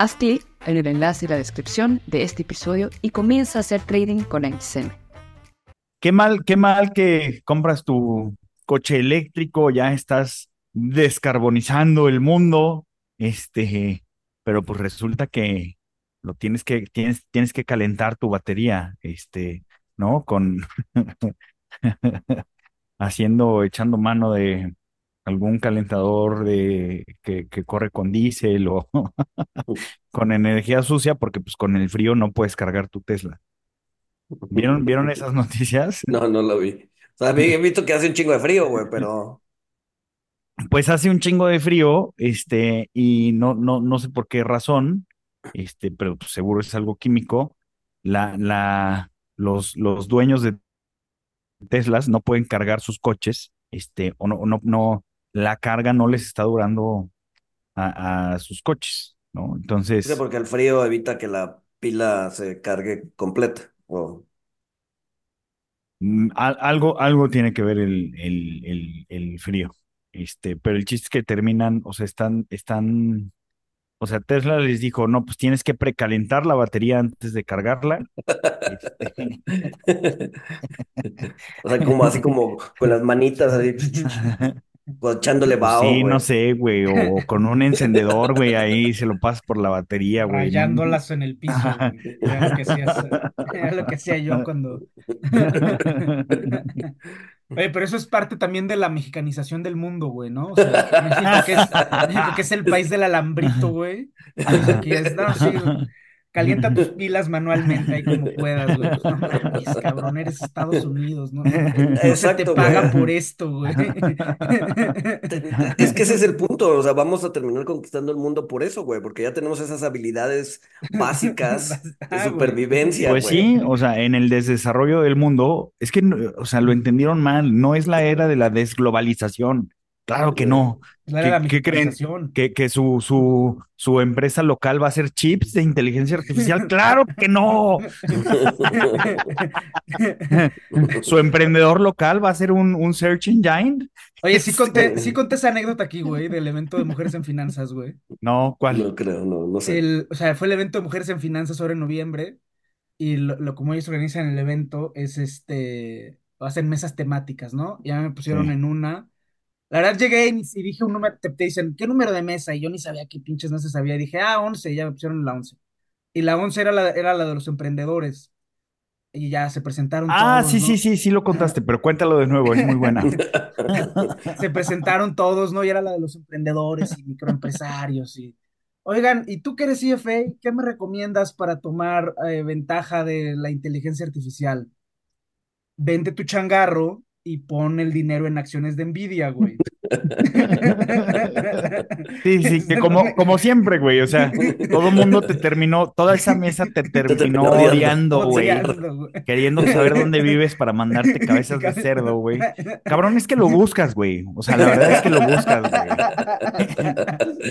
Haz clic en el enlace y la descripción de este episodio y comienza a hacer trading con XM. Qué mal, qué mal que compras tu coche eléctrico, ya estás descarbonizando el mundo, este, pero pues resulta que lo tienes que, tienes, tienes que calentar tu batería, este, ¿no? Con haciendo, echando mano de, algún calentador de, que, que corre con diésel o con energía sucia, porque pues con el frío no puedes cargar tu Tesla. ¿Vieron, ¿vieron esas noticias? No, no lo vi. O sea, he visto que hace un chingo de frío, güey, pero... Pues hace un chingo de frío, este, y no, no, no sé por qué razón, este, pero pues, seguro es algo químico. La, la, los, los dueños de Teslas no pueden cargar sus coches, este, o no, no, no, la carga no les está durando a, sus coches, ¿no? Entonces... Sí, porque el frío evita que la pila se cargue completa. Mm, algo, algo tiene que ver el, el, el, frío. Este, pero el chiste es que terminan, o sea, están, están, o sea, Tesla les dijo, no, pues tienes que precalentar la batería antes de cargarla. Este, o sea, como así como con las manitas así. echándole vaho, Sí, no sé, güey, o con un encendedor, güey, ahí se lo pasas por la batería, güey. Rayándolas en el piso, güey. Era lo que hacía, era lo que hacía yo cuando... Oye, pero eso es parte también de la mexicanización del mundo, güey, ¿no? O sea, México que es, México que es el país del alambrito, güey. O sea, que es, no, sí, Calienta tus pilas manualmente ahí como puedas, güey. Pues, no mames, cabrón, eres Estados Unidos, ¿no? Exacto, te paga por esto, güey. Es que ese es el punto, o sea, vamos a terminar conquistando el mundo por eso, güey, porque ya tenemos esas habilidades básicas de supervivencia, Pues sí, o sea, en el desarrollo del mundo, es que, o sea, lo entendieron mal, no es la era de la desglobalización. Claro que no. ¿Qué, creen? ¿Que, que su, su, su, empresa local va a hacer chips de inteligencia artificial? ¡Claro que no! ¿Su emprendedor local va a ser un, un search engine? Oye, sí conté, sí conté esa anécdota aquí, güey, del evento de Mujeres en Finanzas, güey. No, ¿cuál? No creo, no, no sé. o sea, fue el evento de Mujeres en Finanzas ahora en noviembre y lo, lo como ellos organizan el evento es este, hacen mesas temáticas, ¿no? Ya me pusieron en una la verdad llegué y, dije un número, te, dicen, ¿qué número de mesa? Y yo ni sabía qué pinches se sabía. Y dije, ah, 11, y ya me pusieron la 11. Y la 11 era la, era la de los emprendedores. Y ya se presentaron ah, sí, sí, sí, sí lo contaste, pero cuéntalo de nuevo, es muy buena. se presentaron todos, ¿no? Y era la de los emprendedores y microempresarios. Y, oigan, ¿y tú que eres CFA, qué me recomiendas para tomar eh, ventaja de la inteligencia artificial? Vende tu changarro y pon el dinero en acciones de Nvidia, güey. Sí, sí, que como, como siempre, güey, o sea, todo el mundo te terminó, toda esa mesa te terminó odiando, güey, queriendo saber dónde vives para mandarte cabezas de cerdo, güey. Cabrón, es que lo buscas, güey, o sea, la verdad es que lo buscas, güey.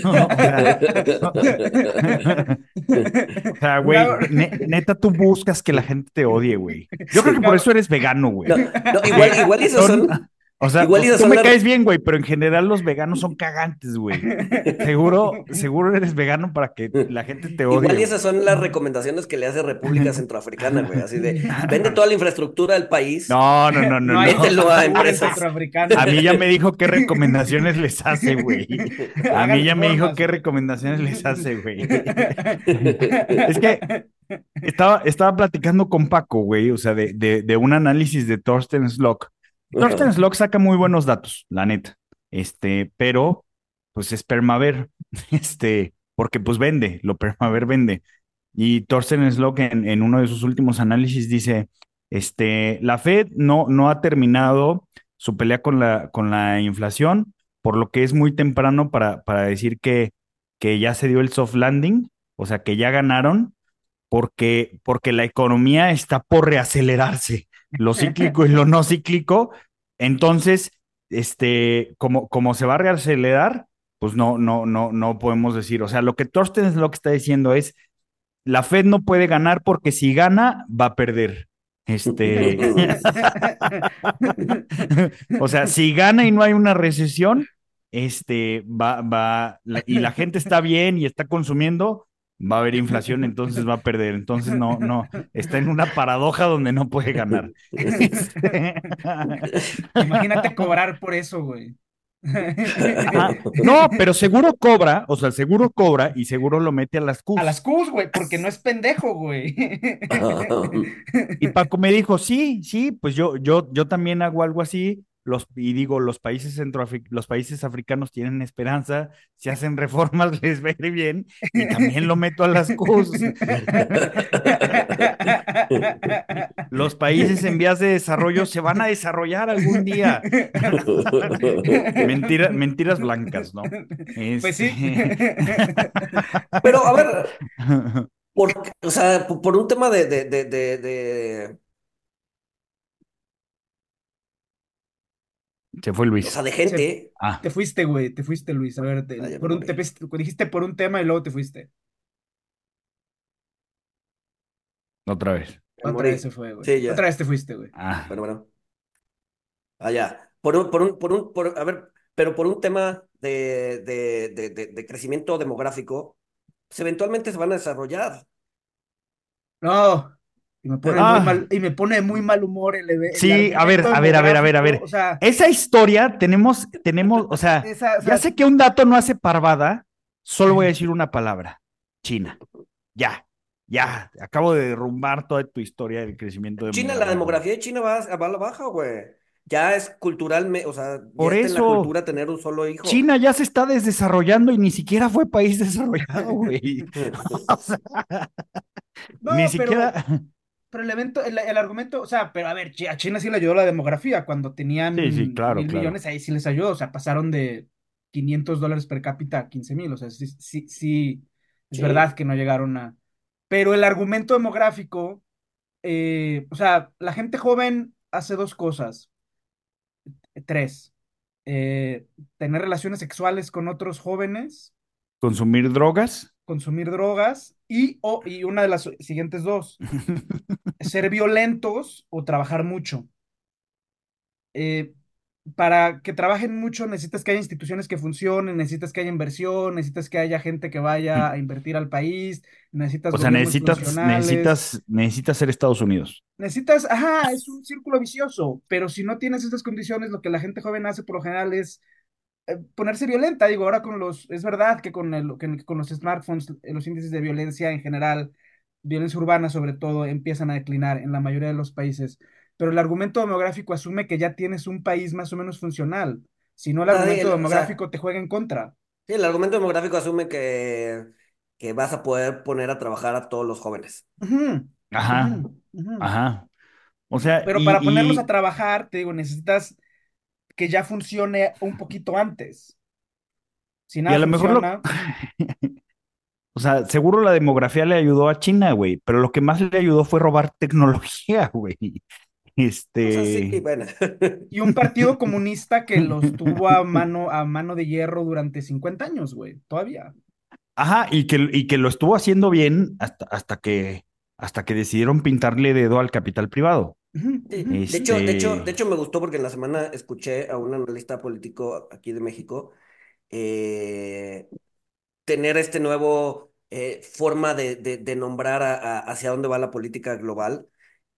o sea, güey, neta, tú buscas que la gente te odie, güey. Yo creo que por eso eres vegano, güey. igual, igual esos son o sea, tú me caes bien, güey, pero en general los veganos son cagantes, güey. Seguro, seguro eres vegano para que la gente te odie. Igual y esas son las recomendaciones que le hace República Centroafricana, güey. Así de, vende toda la infraestructura del país. No, no, no, no. no. a empresas. A mí ya me dijo qué recomendaciones les hace, güey. A mí ya me dijo qué recomendaciones les hace, güey. Es que estaba, estaba platicando con Paco, güey, o sea, de, de, de un análisis de Thorsten Slock Thorsten Slock saca muy buenos datos, la neta. este, pero pues es Permaver, este, porque pues vende, lo Permaver vende. Y Thorsten Slock en, en uno de sus últimos análisis dice, este, la Fed no, no ha terminado su pelea con la, con la inflación, por lo que es muy temprano para, para decir que, que ya se dio el soft landing, o sea, que ya ganaron, porque, porque la economía está por reacelerarse, lo cíclico y lo no cíclico. Entonces, este, como, como se va a reacelerar, pues no, no, no, no podemos decir. O sea, lo que Thorsten es lo que está diciendo es, la Fed no puede ganar porque si gana, va a perder. Este, o sea, si gana y no hay una recesión, este, va, va, y la gente está bien y está consumiendo, va a haber inflación, entonces va a perder. Entonces no, no, está en una paradoja donde no puede ganar. Imagínate cobrar por eso, güey. ajá. No, pero seguro cobra, o sea, seguro cobra y seguro lo mete a las CUS. A las Qs, güey, porque no es pendejo, güey. Y Paco me dijo, sí, sí, pues yo, yo, yo también hago algo así. Los, y digo, los países los países africanos tienen esperanza, si hacen reformas les va a ir bien, y también lo meto a las CUS. Los países en vías de desarrollo se van a desarrollar algún día. Mentira, mentiras blancas, ¿no? Pues sí. Pero a ver, por, o sea, por, por un tema de, de, de, de, Se fue o Luis. sea, de gente. Ah, Te fuiste, güey, te fuiste, Luis. A ver, te- Ah, por un, te dijiste por un tema y luego te fuiste. otra vez. Otra vez se fue, güey. Sí, ya. Otra vez te fuiste, güey. Ah, Bueno, bueno. Allá. Por un, por un, por un, por, a ver, pero por un tema de, de, de, de, de crecimiento demográfico, pues eventualmente se van a desarrollar. No. Y me pone Ah. muy mal, y me pone de muy mal humor el, eve- el Sí, a ver, a ver, a ver, a ver, a ver. O sea, Esa historia tenemos, tenemos, o sea, esa, o ya sé que un dato no hace parvada, solo voy a decir una palabra, China. Ya, ya, acabo de derrumbar toda tu historia del crecimiento China, la demografía de China va, a- va a la baja, güey. Ya es culturalmente, o sea, ya Por está en la eso. cultura tener un solo hijo. China ya se está desdesarrollando y ni siquiera fue país desarrollado, güey. O sea, no, ni pero- siquiera. Pero el evento, el, el argumento, o sea, pero a ver, a China sí le ayudó la demografía. Cuando tenían Sí, sí, claro, mil claro. millones, ahí sí les ayudó. O sea, pasaron de 500 dólares per cápita a 15 mil. O sea, sí, sí, sí, es Sí. verdad que no llegaron a. Pero el argumento demográfico, eh, o sea, la gente joven hace dos cosas. Tres. Eh, tener relaciones sexuales con otros jóvenes, Consumir drogas. consumir drogas y, o, y una de las siguientes dos ser violentos o trabajar mucho. Eh, para que trabajen mucho necesitas que haya instituciones que funcionen, necesitas que haya inversión, necesitas que haya gente que vaya a invertir al país, necesitas O sea, necesitas, necesitas, necesitas ser Estados Unidos. Necesitas, ajá, es un círculo vicioso, pero si no tienes estas condiciones, lo que la gente joven hace por lo general es ponerse violenta. Digo, ahora con los, es verdad que con el, que con los smartphones, eh, los índices de violencia en general, violencia urbana sobre todo, empiezan a declinar en la mayoría de los países. Pero el argumento demográfico asume que ya tienes un país más o menos funcional. Si no, el Ah, argumento el- o sea- demográfico te juega en contra. Sí, el argumento demográfico asume que, que vas a poder poner a trabajar a todos los jóvenes. Ajá, ajá. O sea, Pero y- para ponerlos y- a trabajar, te digo, necesitas que ya funcione un poquito antes. Si Y nada a lo mejor lo- funciona, O sea, seguro la demografía le ayudó a China, güey, pero lo que más le ayudó fue robar tecnología, güey. Este. O sea, sí, bueno. y un partido comunista que los tuvo a mano, a mano de hierro durante 50 años, güey, todavía. Ajá, y que, y que lo estuvo haciendo bien hasta, hasta que, hasta que decidieron pintarle dedo al capital privado. De hecho, de hecho, Este- de hecho me gustó porque en la semana escuché a un analista político aquí de México eh, tener este nuevo eh, forma de, de- de nombrar a- a- hacia dónde va la política global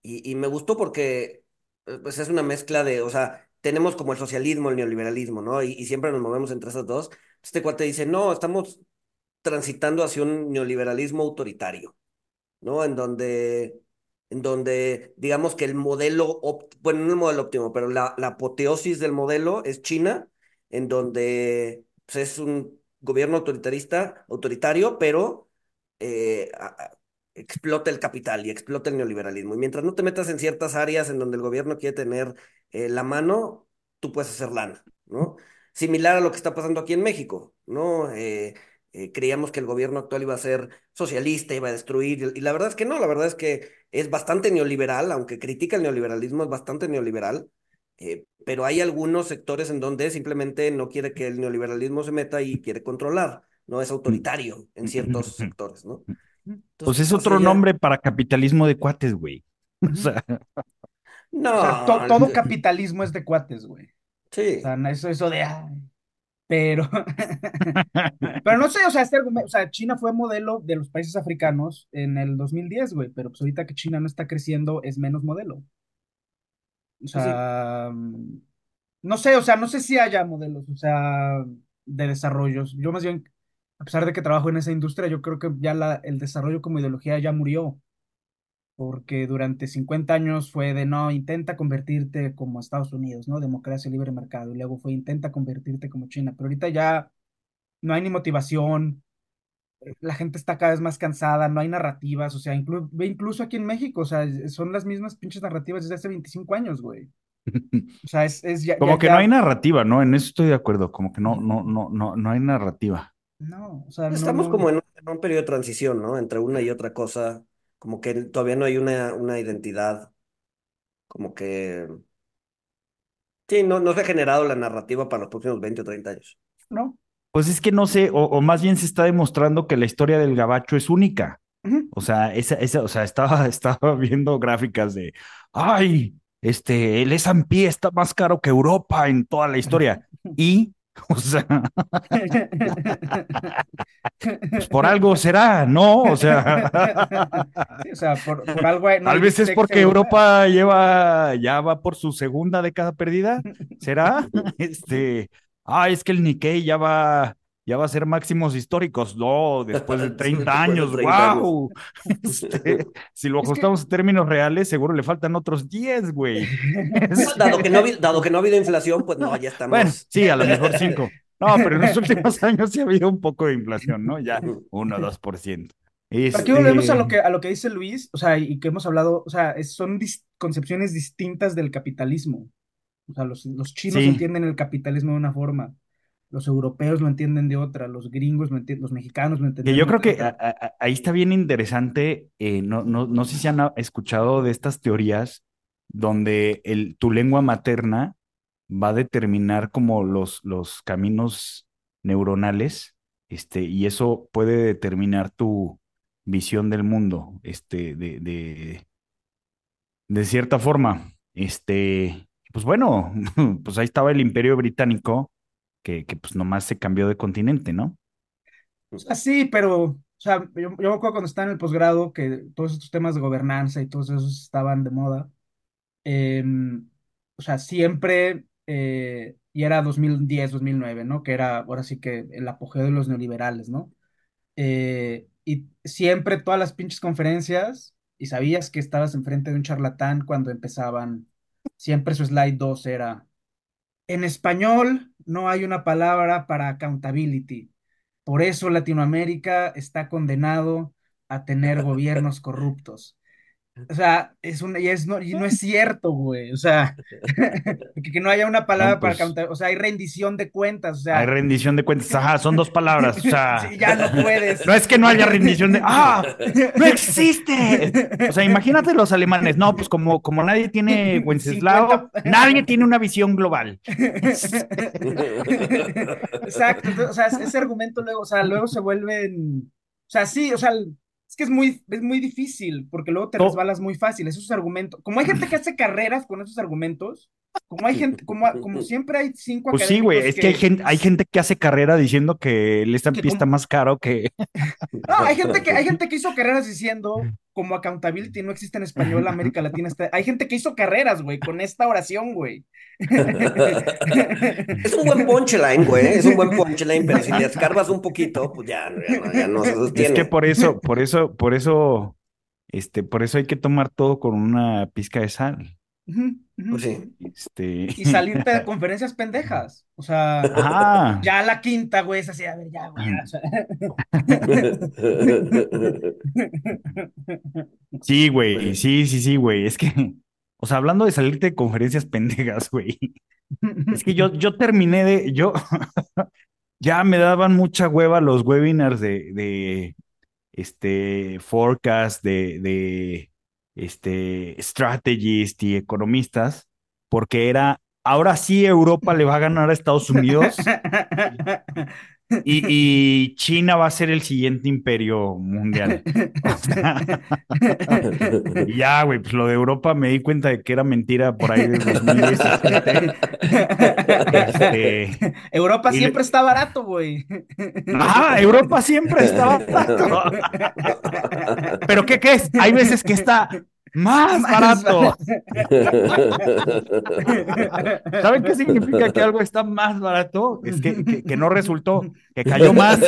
y, y me gustó porque eh, pues es una mezcla de, o sea, tenemos como el socialismo, el neoliberalismo, ¿no? Y, y siempre nos movemos entre esos dos. Este cuate dice, no, estamos transitando hacia un neoliberalismo autoritario. ¿no? En donde, en donde digamos que el modelo, bueno, no el modelo óptimo, pero la, la apoteosis del modelo es China, en donde pues, es un gobierno autoritarista, autoritario, pero eh, explota el capital y explota el neoliberalismo. Y mientras no te metas en ciertas áreas en donde el gobierno quiere tener eh, la mano, tú puedes hacer lana, ¿no? Similar a lo que está pasando aquí en México, ¿no? Eh, eh, creíamos que el gobierno actual iba a ser socialista, iba a destruir, y la verdad es que no, la verdad es que es bastante neoliberal, aunque critica el neoliberalismo, es bastante neoliberal, pero hay algunos sectores en donde simplemente no quiere que el neoliberalismo se meta y quiere controlar, ¿no? Es autoritario en ciertos sectores, ¿no? pues es otro nombre para capitalismo de cuates, güey. O sea. No. todo capitalismo es de cuates, güey. Sí. O sea, no eso, eso de. Pero. pero no sé, o sea, este argumento, o sea, China fue modelo de los países africanos en el 2010, güey. Pero pues ahorita que China no está creciendo, es menos modelo. O pues sea. No sé, o sea, no sé si haya modelos, o sea, de desarrollos. Yo más bien a pesar de que trabajo en esa industria, yo creo que ya la, el desarrollo como ideología ya murió, porque durante 50 años fue de no, intenta convertirte como Estados Unidos, ¿no? Democracia, libre mercado, y luego fue intenta convertirte como China, pero ahorita ya no hay ni motivación, eh, la gente está cada vez más cansada, no hay narrativas, o sea, incluso aquí en México, o sea, son las mismas pinches narrativas desde hace 25 años, güey. O sea, es, ya, como que no hay narrativa, ¿no? En eso estoy de acuerdo, como que no, no, no, no, no hay narrativa. No, o sea, Estamos como en un, periodo de transición, ¿no? Entre una y otra cosa, como que todavía no hay una, una identidad, como que... Sí, no, no se ha generado la narrativa para los próximos 20 o 30 años. No. Pues es que no sé, o, más bien se está demostrando que la historia del gabacho es única. O sea, esa, esa, o sea, estaba, estaba viendo gráficas de, ay, este, el S&P está más caro que Europa en toda la historia. Y O sea, pues por algo será, ¿no? O sea, o sea por, algo. Tal vez es porque Europa lleva, ya va por su segunda década perdida, ¿será? Este, ah, es que el Nikkei ya va, ya va a ser máximos históricos, no, después de 30 años, wow. Este, si lo ajustamos en términos reales, seguro le faltan otros 10, güey. Dado que, no ha, dado que no ha habido inflación, pues no, ya estamos. Bueno, sí, a lo mejor 5. No, pero en los últimos años sí ha habido un poco de inflación, ¿no? Ya 1 o 2%. Aquí volvemos a lo, que, a lo que dice Luis, o sea, y que hemos hablado, o sea, son concepciones distintas del capitalismo. O sea, los, los chinos entienden el capitalismo de una forma, los europeos lo entienden de otra, los gringos lo entienden, los mexicanos lo entienden. Yo creo que ahí está bien interesante, eh, no, no, no sé si han escuchado de estas teorías donde el, tu lengua materna va a determinar como los, los caminos neuronales, este, y eso puede determinar tu visión del mundo, este, de, de, de cierta forma. Este, pues bueno, pues ahí estaba el imperio británico que, que pues nomás se cambió de continente, ¿no? sí, pero, o sea, yo, me acuerdo cuando estaba en el posgrado que todos estos temas de gobernanza y todos esos estaban de moda. Em, o sea, siempre, eh, y era 2010, 2009, ¿no? Que era ahora sí que el apogeo de los neoliberales, ¿no? Eh, y siempre todas las pinches conferencias, y sabías que estabas enfrente de un charlatán cuando empezaban, siempre su slide 2 era en español no hay una palabra para accountability. Por eso Latinoamérica está condenado a tener gobiernos corruptos. O sea, es una, y, es, no, y no es cierto, güey. O sea, que, no haya una palabra para pues O sea, hay rendición de cuentas. O sea, hay rendición de cuentas. Ajá, son dos palabras. O sea, ya no puedes. No es que no haya rendición de. ¡Ah! ¡No existe! O sea, imagínate los alemanes. No, pues como, como nadie tiene Wenceslao, nadie tiene una visión global. Exacto. O sea, ese argumento luego, o sea, luego se vuelven. O sea, sí, o sea, es que es muy, es muy difícil, porque luego te resbalas muy fácil. Esos argumentos, como hay gente que hace carreras con esos argumentos, como hay gente, como, como siempre hay cinco Pues sí, güey, es que, hay, gente, hay gente que hace carrera diciendo que el estampista está más caro que. No, hay gente que, hay gente que hizo carreras diciendo como accountability no existe en español, América Latina está. Hay gente que hizo carreras, güey, con esta oración, güey. Es un buen punchline, güey. Es un buen punchline, pero si le escarbas un poquito, pues ya, ya, no, se sostiene. Es que por eso, por eso, por eso, este, por eso hay que tomar todo con una pizca de sal. Pues sí. Este... Y salirte de conferencias pendejas. O sea, Ah, ya la quinta, güey, es así, a ver, ya, güey, ya, o sea. sí, güey, sí, sí, sí, güey. Es que, o sea, hablando de salirte de conferencias pendejas, güey. Es que yo, yo terminé de, yo, ya me daban mucha hueva los webinars de, de este, forecast, de, de, este, strategist y economistas, porque era, ahora sí Europa le va a ganar a Estados Unidos y, y China va a ser el siguiente imperio mundial. O sea, y ya, güey, pues lo de Europa me di cuenta de que era mentira por ahí del 2017. Este, Europa le- siempre está barato, güey. Ah, Europa siempre está barato. Pero ¿qué crees? Hay veces que está más barato. ¿Saben qué significa que algo está más barato? Es que, que, que no resultó, que cayó más,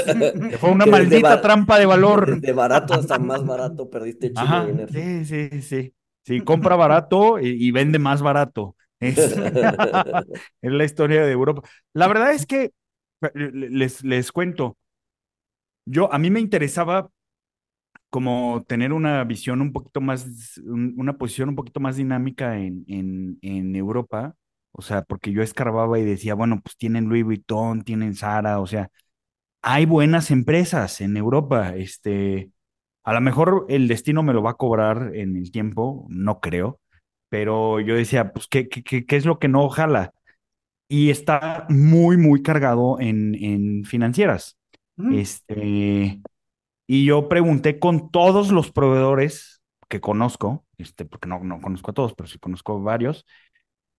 que fue una Que maldita trampa de valor. De barato hasta más barato, perdiste chido Ajá, dinero. sí, sí, sí. Sí, compra barato y, y vende más barato. Es, es la historia de Europa. La verdad es que les, les cuento, yo a mí me interesaba como tener una visión un poquito más, un- una posición un poquito más dinámica en, en, en Europa, o sea, porque yo escarbaba y decía, bueno, pues tienen Louis Vuitton, tienen Zara, o sea, hay buenas empresas en Europa, este, a lo mejor el destino me lo va a cobrar en el tiempo, no creo, pero yo decía, pues, ¿qué, qué, qué, qué es lo que no jala? Y está muy, muy cargado en, en financieras. Ujú. Este, y yo pregunté con todos los proveedores que conozco, este, porque no, no conozco a todos, pero sí conozco varios.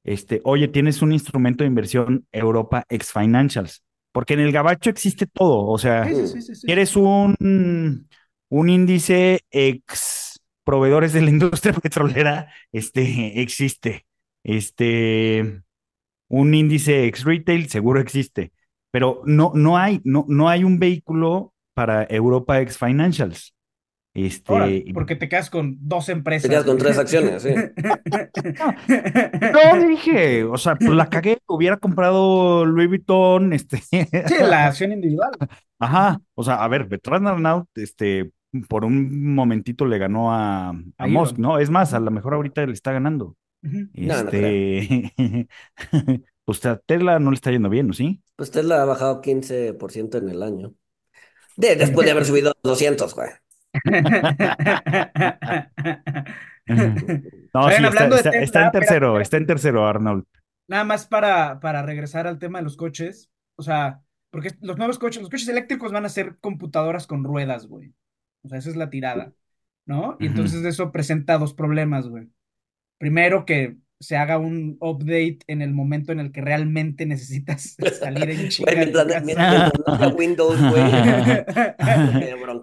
Este, oye, tienes un instrumento de inversión Europa ex Financials, porque en el gabacho existe todo, o sea, Sí, quieres un, un índice ex proveedores de la industria petrolera, este, existe. Este, un índice ex retail seguro existe, pero no, no hay, no, no hay un vehículo para Europa ex Financials. Este, Ahora, porque te quedas con dos empresas. Te quedas con tres acciones, sí. no dije, o sea, pues la cagué, hubiera comprado Louis Vuitton, este, Sí, la acción individual. ajá, o sea, a ver, Bertrand Arnault, este, por un momentito le ganó a, a A Musk, Elon. ¿no? Es más, a lo mejor ahorita le está ganando. Ujú. No, no Este, pues a Tesla no le está yendo bien, ¿no? ¿Sí? Pues Tesla ha bajado 15% en el año. De, después de haber subido 200, güey. No, Oigan, sí, está, hablando de está- Tesla, está en tercero, está en tercero, Arnold. Nada más para, para regresar al tema de los coches. O sea, porque los nuevos coches, los coches eléctricos van a ser computadoras con ruedas, güey. O sea, esa es la tirada, ¿no? Y entonces eso presenta dos problemas, güey. Primero, que se haga un update en el momento en el que realmente necesitas salir en Güey, tu mientras, no Windows, güey.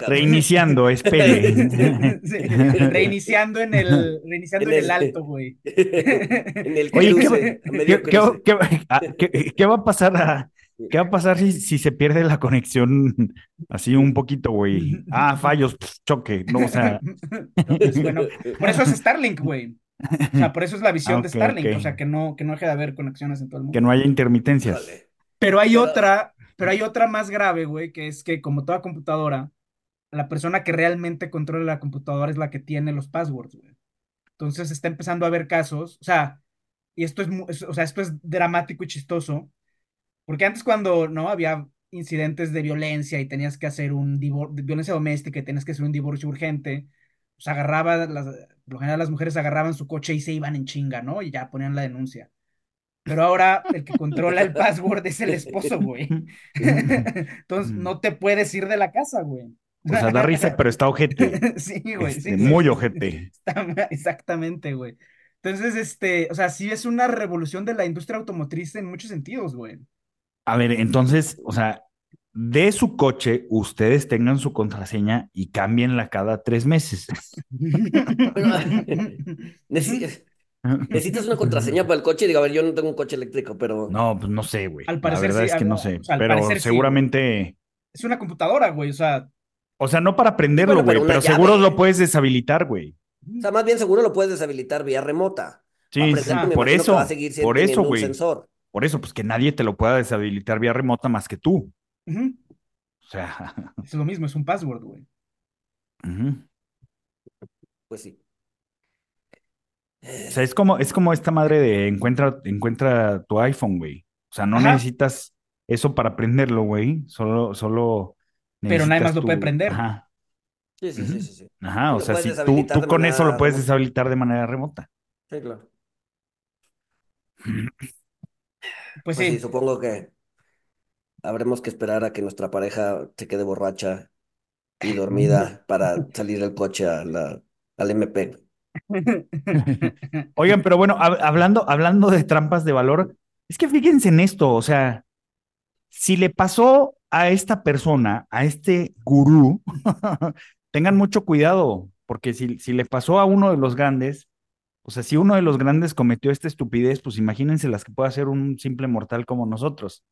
Reiniciando, espere. Sí, reiniciando en el, reiniciando en En el el- alto, güey. En el Oye, ¿qué, cruce, a qué- medio qué- cruce. qué- ah, qué- qué va a pasar a- ¿Qué va a pasar si, si se pierde la conexión así un poquito, güey? Ah, fallos, choque, no, o sea, Entonces, bueno, por eso es Starlink, güey. O sea, por eso es la visión Ah, de Starlink, ok. o sea, que no, que no deje de haber conexiones en todo el mundo. que no haya intermitencias. Pero hay otra, pero hay otra más grave, güey, que es que como toda computadora, la persona que realmente controla la computadora es la que tiene los passwords, güey. Entonces está empezando a haber casos, o sea, y esto es, o sea, esto es dramático y chistoso, porque antes cuando, ¿no? Había incidentes de violencia y tenías que hacer un divorcio, violencia doméstica y tenías que hacer un divorcio urgente, pues agarraba, las, por lo general las mujeres agarraban su coche y se iban en chinga, ¿no? Y ya ponían la denuncia. Pero ahora el que controla el password es el esposo, güey. Entonces no te puedes ir de la casa, güey. O sea, da risa, pero está ojete. Sí, güey, Este, sí, muy sí. ojete. Está- Exactamente, güey. Entonces, este, o sea, sí es una revolución de la industria automotriz en muchos sentidos, güey. A ver, entonces, o sea, de su coche, ustedes tengan su contraseña y cámbienla cada tres meses. Necesi- Necesitas una contraseña para el coche. Digo, a ver, yo no tengo un coche eléctrico, pero. No, pues no sé, güey. Al La parecer verdad sí, es que no no, sé, o sea, al pero sí, seguramente, Es una computadora, güey, o sea, o sea, no para prenderlo, Bueno, güey, pero pero, seguro lo puedes deshabilitar, güey. O sea, más bien seguro lo puedes deshabilitar vía remota. Sí, prender, sí, me por que va a eso, seguir siendo- por eso, güey. sensor. Por eso, pues que nadie te lo pueda deshabilitar vía remota más que tú. Ujú. O sea, Es lo mismo, es un password, güey. ujú. Pues sí. O sea, es como, es como esta madre de encuentra, encuentra tu iPhone, güey. O sea, no Ajá. necesitas eso para prenderlo, güey. Solo, solo Pero nadie más lo puede prender. Ajá, Sí, sí, sí, sí, sí. ajá. O sea, si tú, tú con eso lo puedes deshabilitar de manera remota. Sí, claro. Pues Pues sí, sí. supongo que habremos que esperar a que nuestra pareja se quede borracha y dormida para salir del coche a la, al MP. Oigan, pero bueno, hab- hablando, hablando de trampas de valor, es que fíjense en esto, o sea, si le pasó a esta persona, a este gurú, tengan mucho cuidado, porque si, si le pasó a uno de los grandes, o sea, si uno de los grandes cometió esta estupidez, pues imagínense las que puede hacer un simple mortal como nosotros.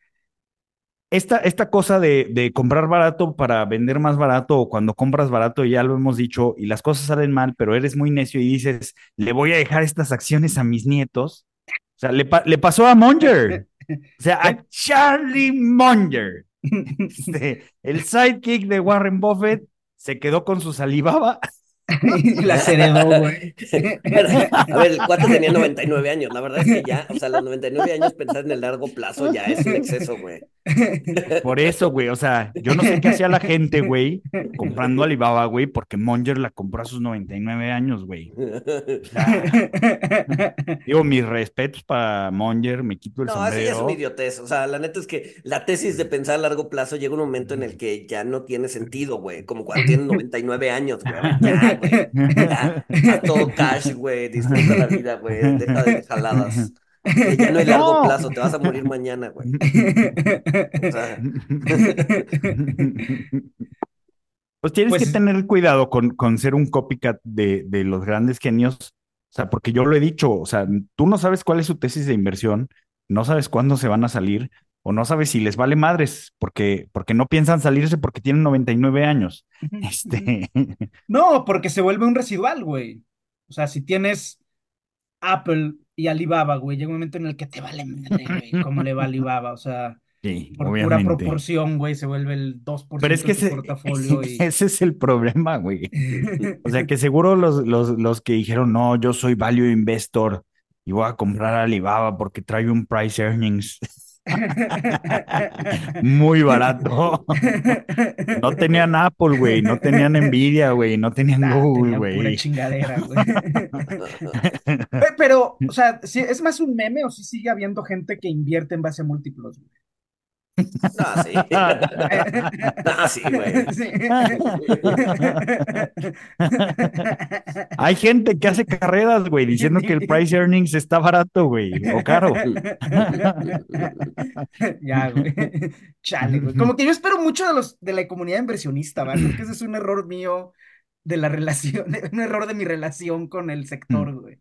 Esta, esta cosa de, de comprar barato para vender más barato, o cuando compras barato, ya lo hemos dicho, y las cosas salen mal, pero eres muy necio y dices, le voy a dejar estas acciones a mis nietos. O sea, le, pa- le pasó a Monger. O sea, a Charlie Munger, este, el sidekick de Warren Buffett, se quedó con su salivaba. Y las heredó, güey. Pero, a ver, el cuate tenía 99 años. La verdad es que ya, o sea, los 99 años pensar en el largo plazo ya es un exceso, güey. Por eso, güey, o sea, yo no sé qué hacía la gente, güey, comprando Alibaba, güey, porque Munger la compró a sus 99 años, güey. Digo, mis respetos para Munger, me quito el No, eso ya es sombrero. una idiotez. O sea, la neta es que la tesis de pensar a largo plazo llega un momento en el que ya no tiene sentido, güey. Como cuando tienes 99 años, güey. Ya, güey. Haz todo cash, güey. Disfruta la vida, güey. Deja de jaladas. Que ya no hay largo No. plazo, te vas a morir mañana, güey. O sea, Pues tienes Pues- que tener cuidado con, con ser un copycat de, de los grandes genios. O sea, porque yo lo he dicho, o sea, tú no sabes cuál es su tesis de inversión, no sabes cuándo se van a salir, o no sabes si les vale madres, porque, porque no piensan salirse porque tienen 99 años. Este, No, porque se vuelve un residual, güey. O sea, si tienes Apple y Alibaba, güey, llega un momento en el que te vale madre, güey, cómo le va Alibaba. O sea, sí, por pura proporción, güey, se vuelve el 2% Pero es que de tu ese, portafolio y... ese es el problema, güey. O sea, que seguro los, los, los que dijeron, no, yo soy value investor y voy a comprar Alibaba porque trae un price earnings muy barato. No tenían Apple, güey, no tenían Nvidia, güey, no tenían Nah, Google, pura güey. chingadera, güey. Pe- Pero, o sea, ¿sí- ¿es más un meme o sí sigue habiendo gente que invierte en base a múltiplos, güey? No, sí. No, sí, güey. Sí. Hay gente que hace carreras, güey, diciendo que el price earnings está barato, güey, o caro. Ya, güey. Chale, güey. Como que yo espero mucho de los de la comunidad inversionista, ¿va? Creo que ese es un error mío de la relación, un error de mi relación con el sector, güey.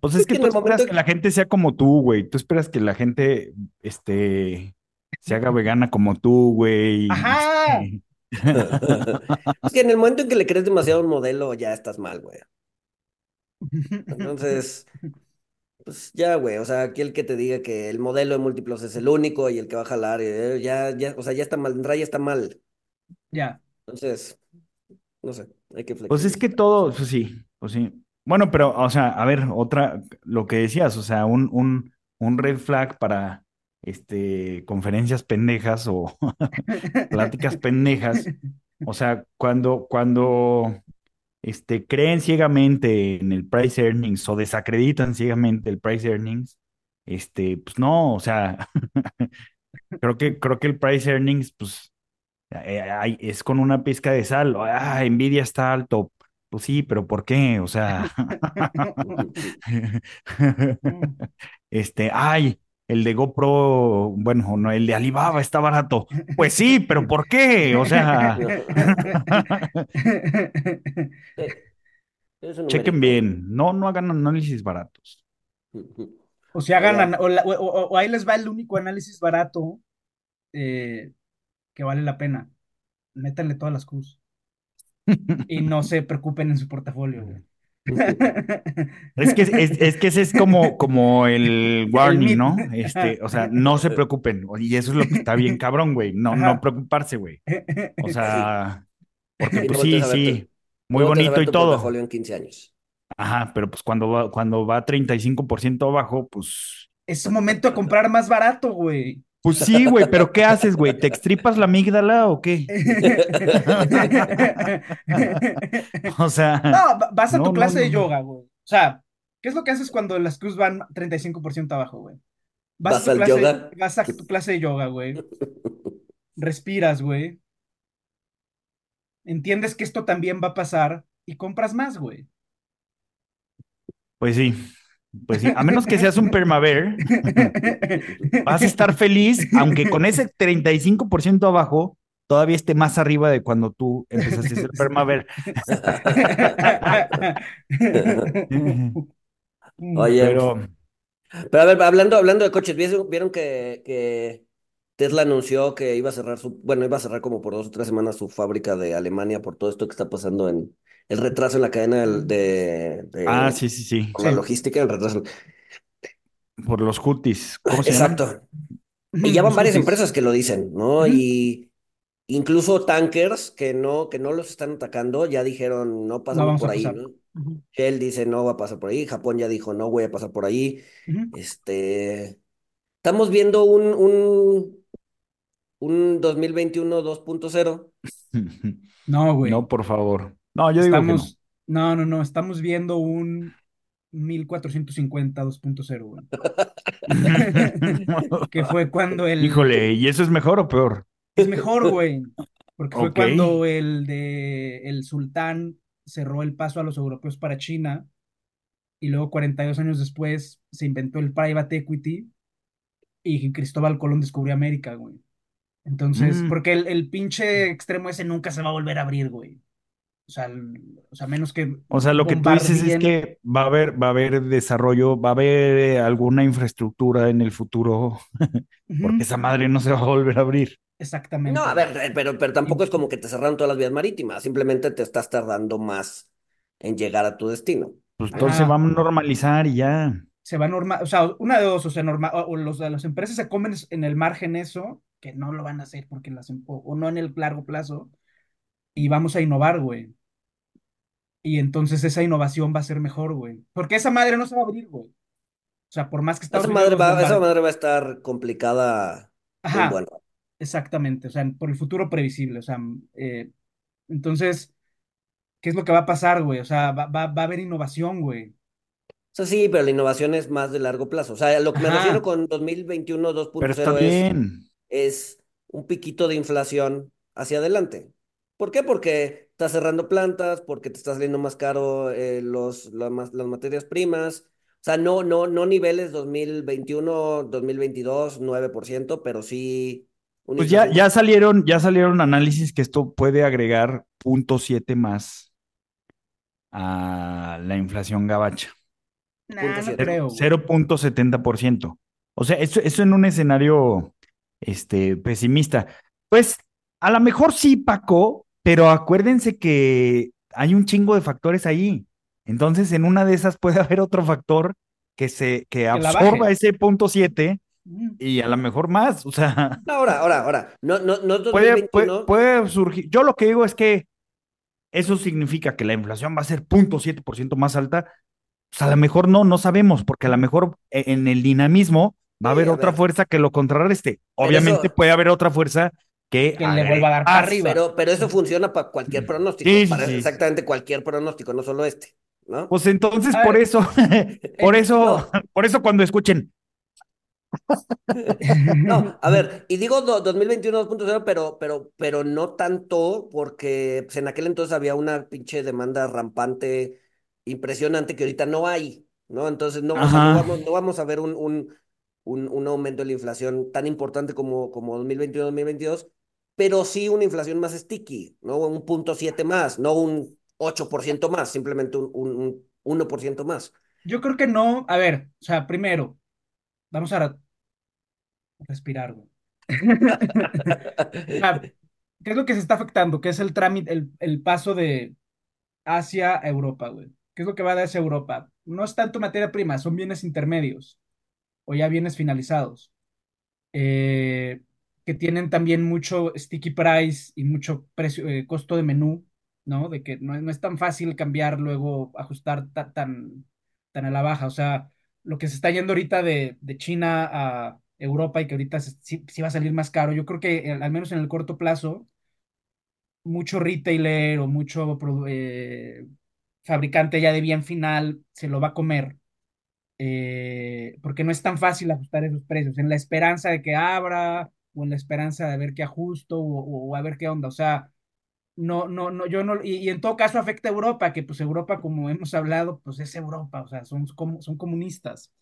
Pues es Es que que tú esperas momento que la gente sea como tú, güey. Tú esperas que la gente, este, se haga vegana como tú, güey. Ajá. Es que en el momento en que le crees demasiado a un modelo, ya estás mal, güey. Entonces, pues ya, güey. O sea, aquí el que te diga que el modelo de múltiplos es el único y el que va a jalar, eh, ya, ya, o sea, ya está mal, en raya está mal. Ya. Entonces, no sé, hay que Pues es que flexibilizar. todo, pues sí, pues sí. Bueno, pero, o sea, a ver, otra, lo que decías, o sea, un, un, un red flag para, este, conferencias pendejas o pláticas pendejas. O sea, cuando, cuando, este, creen ciegamente en el price earnings o desacreditan ciegamente el price earnings, este, pues no, o sea, creo que, creo que el price earnings, pues, eh, es con una pizca de sal. Ah, Nvidia está alto. Pues sí, pero ¿por qué? O sea, este, ay, el de GoPro, bueno, no, el de Alibaba está barato. Pues sí, pero ¿por qué? O sea, un chequen bien, no, no hagan análisis baratos. O sea, hagan, Ya. ana- o, la- o- o- o ahí les va el único análisis barato eh, que vale la pena. Métanle todas las Qs y no se preocupen en su portafolio, güey. Es que, es, es que ese es como, como el warning. ¿no? Este, o sea, no se preocupen. Y eso es lo que está bien cabrón, güey. No, no preocuparse, güey. O sea, porque pues sí, a sí, tu- muy a bonito y todo. en 15 años. Ajá, pero pues cuando va, cuando va 35% abajo, pues, Es momento de comprar más barato, güey. Pues sí, güey, pero ¿qué haces, güey? ¿Te extripas la amígdala o qué? O sea, No, va- vas a No, tu no, clase de yoga, güey. O sea, ¿qué es lo que haces cuando las cruz van 35% abajo, güey? Vas, ¿Vas a tu al clase, yoga? vas a tu clase de yoga, güey. Respiras, güey. Entiendes que esto también va a pasar y compras más, güey. pues sí, pues sí, a menos que seas un permaver, vas a estar feliz, aunque con ese 35% abajo todavía esté más arriba de cuando tú empezaste a ser permaver. Oye, Pero, pero a ver, hablando, hablando de coches, ¿vieron, que, que Tesla anunció que iba a cerrar su, bueno, iba a cerrar como por dos o tres semanas su fábrica de Alemania por todo esto que está pasando en el retraso en la cadena del- de, de- ah, sí, sí, sí, por la Sí. logística, el retraso. por los cutis, ¿cómo se llaman? Exacto. Y ya van varias cutis. empresas que lo dicen, ¿no? Y incluso tankers que no, que no los están atacando, ya dijeron, no pasamos por ahí, Shell dice, no va a pasar por ahí. Japón ya dijo, no voy a pasar por ahí. Este, estamos viendo un, un, un 2021 2.0. No, güey. No, por favor. No, yo digo que no. No, no, no, estamos viendo un 1450 2.0, güey. Que fue cuando el... Híjole, ¿y eso es mejor o peor? Es mejor, güey. Porque fue cuando el de el sultán cerró el paso a los europeos para China y luego 42 años después se inventó el private equity y Cristóbal Colón descubrió América, güey. Entonces, Mm. porque el, el pinche extremo ese nunca se va a volver a abrir, güey. O sea, o sea, menos que O sea, lo que tú dices es que va a haber, va a haber desarrollo, va a haber eh, alguna infraestructura en el futuro, porque esa madre no se va a volver a abrir. Exactamente. No, a ver, eh, pero, pero tampoco es como que te cerraron todas las vías marítimas, simplemente te estás tardando más en llegar a tu destino. Pues Ajá. entonces vamos a normalizar y ya. se va a normal, o sea, una de dos, o sea, normal, o, los, las empresas se comen en el margen eso, que no lo van a hacer porque las, em- o, o no en el largo plazo, y vamos a innovar, güey. Y entonces esa innovación va a ser mejor, güey. Porque esa madre no se va a abrir, güey. O sea, por más que Estados Esa madre va, esa madre va a estar complicada Ajá, buen rato. exactamente, o sea, por el futuro previsible, o sea, eh, entonces, ¿qué es lo que va a pasar, güey? O sea, va, va, va a haber innovación, güey. O sea, sí, pero la innovación es más de largo plazo. O sea, lo que me refiero con 2021 Pero está 2.0 es, es un piquito de inflación hacia adelante. ¿Por qué? Porque estás cerrando plantas, porque te está saliendo más caro eh, los, la las materias primas. O sea, no, no, no niveles 2021, 2022, 9%, pero sí Pues ya, ya salieron, ya salieron análisis que esto puede agregar 0.7 más a la inflación gabacha. No creo, güey. 0.70%. O sea, eso, eso en un escenario este, pesimista. Pues a lo mejor sí, Paco, pero acuérdense que hay un chingo de factores ahí. Entonces, en una de esas puede haber otro factor que se que absorba ese punto 7 Ujú. y a lo mejor más. O sea, Ahora, ahora, ahora. No, no, no puede, puede, 2021. puede surgir. Yo lo que digo es que eso significa que la inflación va a ser 0.7% más alta. Pues a lo mejor no, no sabemos, porque a lo mejor e- en el dinamismo va a Sí, haber a otra ver. fuerza que lo contrarreste. Eso- puede haber otra fuerza que, le vuelva a dar para arriba. Pero, pero eso funciona para cualquier pronóstico, Sí, sí, para sí. exactamente cualquier pronóstico, no solo este, ¿no? Pues entonces, A por ver, eso, por eh, eso, por eso cuando escuchen, No, a ver, y digo do- 2021 2.0, pero, pero, pero no tanto porque pues, en aquel entonces había una pinche demanda rampante, impresionante, que ahorita no hay, ¿no? Entonces no, o sea, no vamos, no vamos a ver un, un, un, un aumento de la inflación tan importante como, como 2021-2022, pero sí una inflación más sticky, ¿no? Un punto siete más, no un 8% más, simplemente un, un, un 1% más. Yo creo que no. A ver, o sea, primero, vamos a respirar, güey. ¿qué es lo que se está afectando? ¿Qué es el trámite, el, el paso de Asia a Europa, güey? ¿qué es lo que va a dar hacia Europa? No es tanto materia prima, son bienes intermedios o ya bienes finalizados. Eh, que tienen también mucho sticky price y mucho precio, eh, costo de menú, ¿no? De que no, es tan fácil cambiar, luego ajustar tan, tan a la baja. O sea, lo que se está yendo ahorita de, China a Europa y que ahorita sí, va a salir más caro, yo creo que al menos en el corto plazo, mucho retailer o mucho eh, fabricante ya de bien final se lo va a comer. Eh, porque no es tan fácil ajustar esos precios, en la esperanza de que abra, o en la esperanza de ver qué ajusto o, a ver qué onda. O sea, no, no, no, yo no, y, en todo caso afecta a Europa, que pues Europa, como hemos hablado, pues es Europa, o sea, son, son comunistas.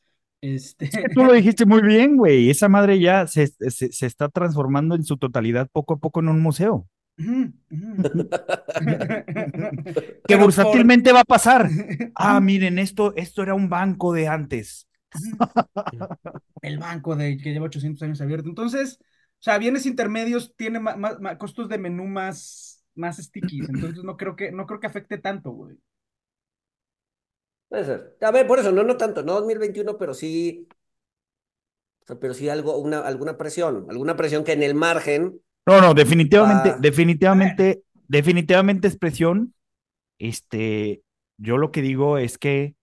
Este... Tú lo dijiste muy bien, güey. Esa madre ya se, se, está transformando en su totalidad poco a poco en un museo. que bursátilmente va a pasar. Ah, miren, esto, esto era un banco de antes. El banco de que lleva 800 años abierto. Entonces, o sea, bienes intermedios tienen más, costos de menú más, más stickies, entonces no creo que, no creo que afecte tanto, güey. Puede ser. A ver, por eso, no, no tanto, no 2021, pero sí, pero sí algo, una, alguna presión, alguna presión que en el margen. No, no, definitivamente, definitivamente, definitivamente es presión. Este, yo lo que digo es que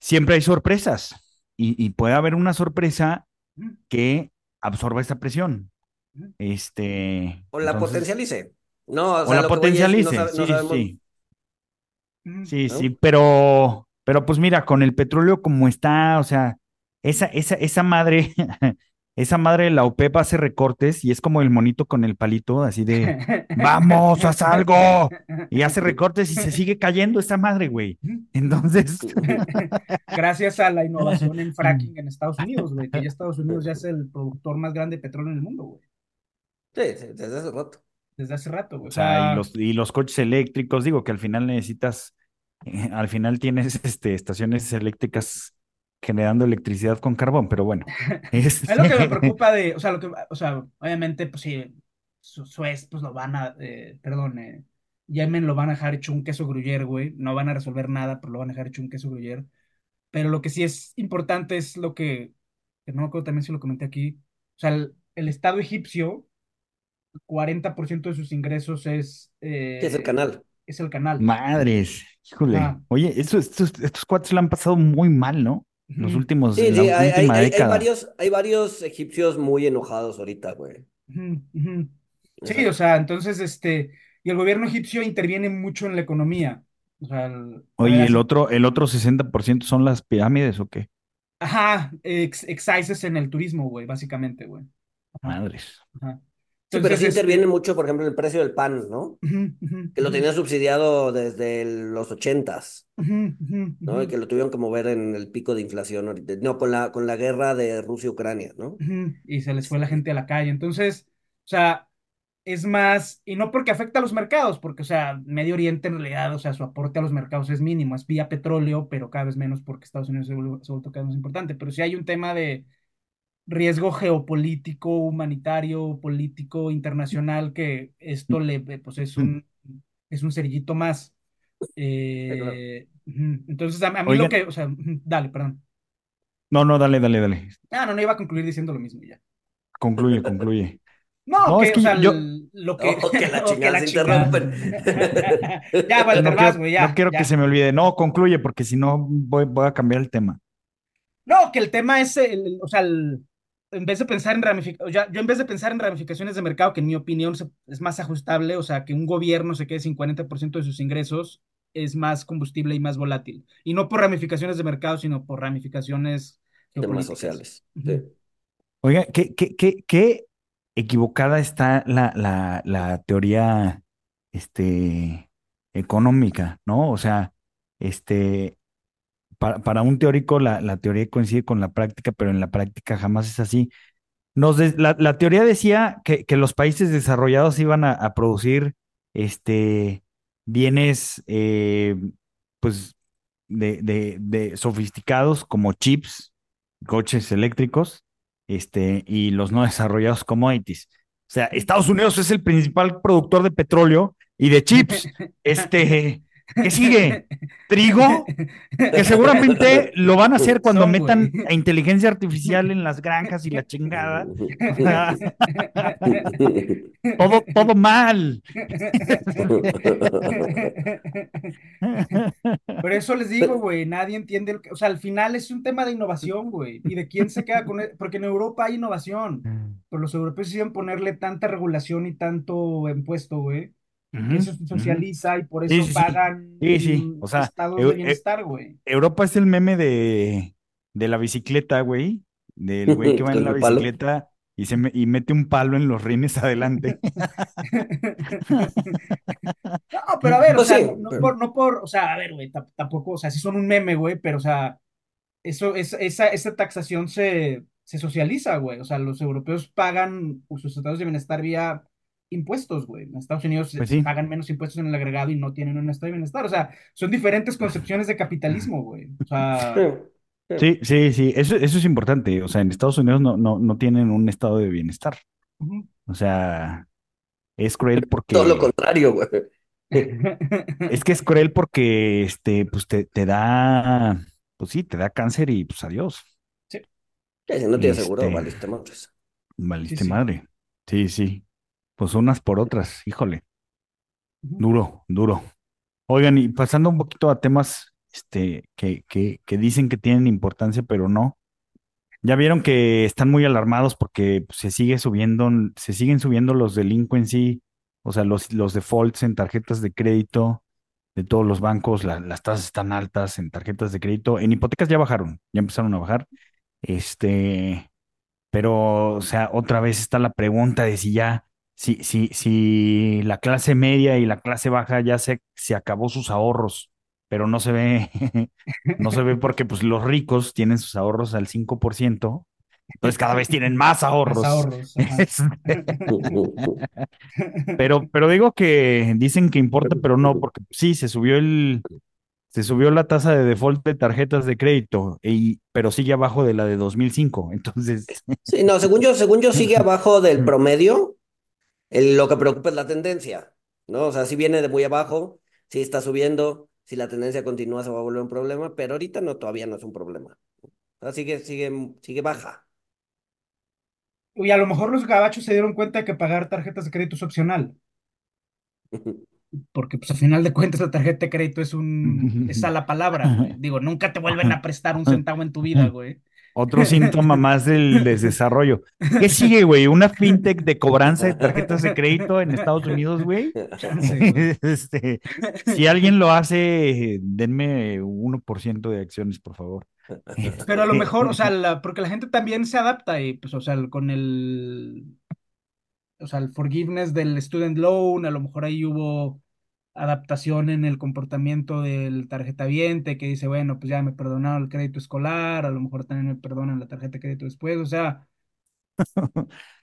siempre hay sorpresas y, y puede haber una sorpresa que absorba esa presión. Este. O la potencialice. No, o, la potencialice, sí, sí. Sí, sí, pero, pero pues mira, con el petróleo como está, o sea, esa, esa, esa madre, esa madre de la OPEP hace recortes y es como el monito con el palito, así de, vamos, haz algo. Y hace recortes y se sigue cayendo esa madre, güey. Entonces. Gracias a la innovación en fracking en Estados Unidos, güey, que ya Estados Unidos ya es el productor más grande de petróleo en el mundo, güey. Sí, sí, desde hace rato. Desde hace rato, güey. O sea, y los, y los coches eléctricos, digo que al final necesitas, eh, al final tienes este, estaciones eléctricas generando electricidad con carbón, pero bueno. Es, lo que me preocupa de, o sea, lo que, o sea, obviamente, pues sí, Suez, pues lo van a, eh, perdón, eh, Yemen lo van a dejar hecho un queso gruyer, güey, no van a resolver nada, pero lo van a dejar hecho un queso gruyer. Pero lo que sí es importante es lo que, que no me acuerdo también si lo comenté aquí, o sea, el, Estado egipcio, 40% de sus ingresos es... Eh, es el canal. Es el canal. Madres, híjole. Oye, estos, estos cuates lo han pasado muy mal, ¿no? Los últimos, sí, sí, hay, hay, hay, varios, hay varios egipcios muy enojados ahorita, güey. Sí, o sea, entonces, este, y el gobierno egipcio interviene mucho en la economía. O sea, el, Oye, el otro, el otro 60% son las pirámides o qué? Ajá, ex, excises en el turismo, güey, básicamente, güey. Madres. Ajá. Sí, pero sí interviene mucho, por ejemplo, el precio del pan, ¿no? que lo tenían subsidiado desde los ochentas, ¿no? Y que lo tuvieron que mover en el pico de inflación ahorita. No, con la, con la guerra de Rusia-Ucrania, ¿no? Y se les fue la gente a la calle. Entonces, o sea, es más, y no porque afecta a los mercados, porque, o sea, Medio Oriente en realidad, o sea, su aporte a los mercados es mínimo, es vía petróleo, pero cada vez menos porque Estados Unidos se vuelve, se vuelve cada vez más importante. Pero si hay un tema de riesgo geopolítico, humanitario, político, internacional, que esto le, pues es un, es un cerillito más. Eh, entonces, a, mí lo que, o sea, dale, perdón. No, no, dale, dale, dale. Ah, no, no iba a concluir diciendo lo mismo ya. Concluye, concluye. No, que, o sea, yo... lo que... que la chingada se interrumpen. ya, vale, no, quiero, ya. No quiero que se me olvide. No, concluye, porque si no voy, voy a cambiar el tema. No, que el tema es, el, o sea, el, en vez de pensar en ramificaciones, yo en vez de pensar en ramificaciones de mercado, que en mi opinión es más ajustable, o sea, que un gobierno se quede sin 40% de sus ingresos, es más combustible y más volátil. Y no por ramificaciones de mercado, sino por ramificaciones temas sociales. Oiga, ¿qué, qué, qué, qué equivocada está la, la, la teoría este, económica, ¿no? O sea, este, para, un teórico la, la, teoría coincide con la práctica, pero en la práctica jamás es así. Nos la, teoría decía que, que, los países desarrollados iban a, producir este, bienes eh, pues, de, de, de, sofisticados como chips, coches eléctricos, este, y los no desarrollados commodities. O sea, Estados Unidos es el principal productor de petróleo y de chips. Este, ¿Qué sigue? ¿Trigo? Que seguramente lo van a hacer cuando Son, metan a inteligencia artificial en las granjas y la chingada. Todo, todo mal. Por eso les digo, güey, nadie entiende, o sea, al final es un tema de innovación, güey, y de quién se queda con, porque en Europa hay innovación, pero los europeos deciden ponerle tanta regulación y tanto impuesto, güey, que eso se socializa y por eso sí, sí. pagan Sí, sí. O sea, estados de e- bienestar, güey. Europa es el meme de, de la bicicleta, güey. Del güey que va en la palo. bicicleta y, se me- y mete un palo en los rines adelante. No, pero a ver, o Pues sea, sí, no, no pero- por, no por, o sea, a ver, güey, tam- tampoco, o sea, sí son un meme, güey, pero, o sea, eso, es, esa, esa taxación se, se socializa, güey, o sea, los europeos pagan sus estados de bienestar vía impuestos, güey. En Estados Unidos Pues sí. pagan menos impuestos en el agregado y no tienen un estado de bienestar, o sea, son diferentes concepciones de capitalismo, güey. O sea, Sí, sí, sí. Eso, eso es importante. O sea, en Estados Unidos no, no, no tienen un estado de bienestar. O sea, es cruel porque. Todo lo contrario, güey. Es que es cruel porque este, pues te, te da, pues sí, te da cáncer y pues adiós. Sí, si no tienes seguro, Este- valiste madres. Valiste Sí, sí. madre. Sí, sí. Pues unas por otras, híjole. Duro, duro. Oigan, y pasando un poquito a temas este, que, que, que dicen que tienen importancia, pero no. Ya vieron que están muy alarmados porque pues, se sigue subiendo, se siguen subiendo los delinquency, o sea, los, los defaults en tarjetas de crédito de todos los bancos, la- las tasas están altas en tarjetas de crédito, en hipotecas ya bajaron, ya empezaron a bajar. Este, pero, o sea, otra vez está la pregunta de si ya, si, si, si la clase media y la clase baja ya se, se acabó sus ahorros, pero no se ve, no se ve porque pues los ricos tienen sus ahorros al 5%, entonces cada vez tienen más ahorros. Más ahorros. Este, pero, pero digo que dicen que importa, pero no, porque sí, se subió el, se subió la tasa de default de tarjetas de crédito, y, pero sigue abajo de la de 2005. Entonces, Sí, no, según yo, según yo sigue abajo del promedio. El- lo que preocupa es la tendencia, ¿no? O sea, si viene de muy abajo, si está subiendo, si la tendencia continúa se va a volver un problema, pero ahorita no, todavía no es un problema. O sea, sigue, sigue, sigue baja. Y a lo mejor los gabachos se dieron cuenta de que pagar tarjetas de crédito es opcional. Porque, pues, al final de cuentas, la tarjeta de crédito es un... es a la palabra, güey. Digo, nunca te vuelven a prestar un centavo en tu vida, güey. Otro síntoma más del desarrollo. ¿Qué sigue, güey? ¿Una fintech de cobranza de tarjetas de crédito en Estados Unidos, güey? Este, si alguien lo hace, denme 1% de acciones, por favor. Pero a lo mejor, o sea, la- porque la gente también se adapta y, pues, o sea, con el... O sea, el forgiveness del student loan, a lo mejor ahí hubo adaptación en el comportamiento del tarjetaviente que dice, bueno, pues ya me perdonaron el crédito escolar, a lo mejor también me perdonan la tarjeta de crédito después, o sea,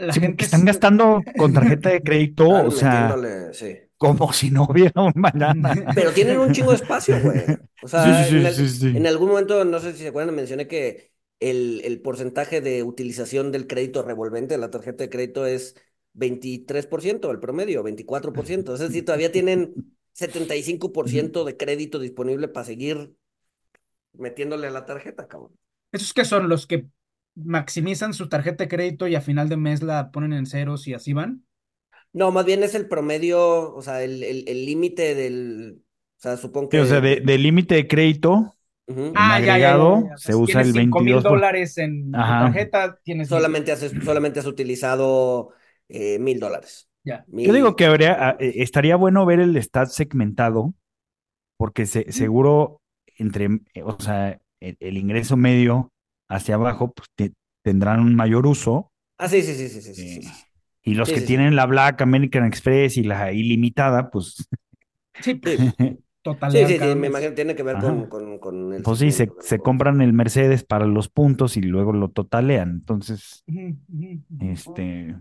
la Sí, gente están es- gastando con tarjeta de crédito, Están o sea, sí. como si no hubiera un mañana. Pero tienen un chingo de espacio, güey. O sea, Sí, sí, en, sí, al- sí, sí. en algún momento, no sé si se acuerdan, mencioné que el, el porcentaje de utilización del crédito revolvente de la tarjeta de crédito es 23%, el promedio, 24%. Es decir, todavía tienen 75% de crédito disponible para seguir metiéndole a la tarjeta, cabrón. ¿Esos que son los que maximizan su tarjeta de crédito y a final de mes la ponen en ceros y así van? No, más bien es el promedio, o sea, el el- el límite del, o sea, supongo Sí, o sea, de, que... de límite de crédito, Ujú. en Ah, ya, ya, ya, agregado, ya, ya. O sea, se si usa tienes el 5 mil 22%. dólares en tu tarjeta, tienes Solamente has, solamente has utilizado eh, mil dólares. Ya. Yo digo que habría, ah, eh, estaría bueno ver el stat segmentado, porque se- seguro entre, eh, o sea, el, el ingreso medio hacia abajo, pues te- tendrán un mayor uso, Ah, sí, sí, sí, sí, sí, sí, sí, eh, sí. y los Sí, que sí, sí. tienen la Black American Express y la ilimitada, pues, Sí, pues, Sí, sí, sí, cada me imagino tiene que ver con, con, con el pues sí, se, compran el Mercedes para los puntos y luego lo totalean. Entonces, este,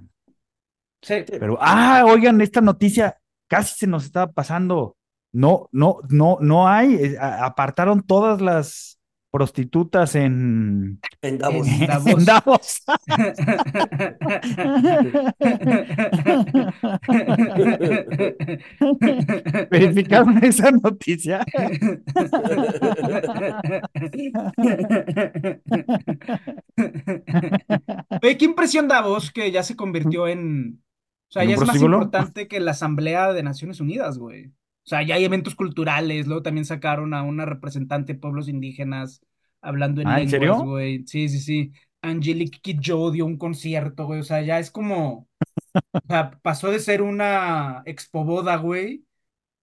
Sí. Sí. Pero, ah, oigan, esta noticia casi se nos estaba pasando. No, no, no, no hay. eh, a- apartaron todas las prostitutas en, En Davos. En en Davos. Davos. Verificaron esa noticia. Oye, qué impresión da vos que ya se convirtió en. O sea, ¿En un ya es más importante que la Asamblea de Naciones Unidas, güey. O sea, ya hay eventos culturales, luego también sacaron a una representante de pueblos indígenas hablando en Ah, ¿en serio? güey. Sí, sí, sí. Angelique Kidjo dio un concierto, güey. O sea, ya es como. O sea, pasó de ser una expoboda, güey,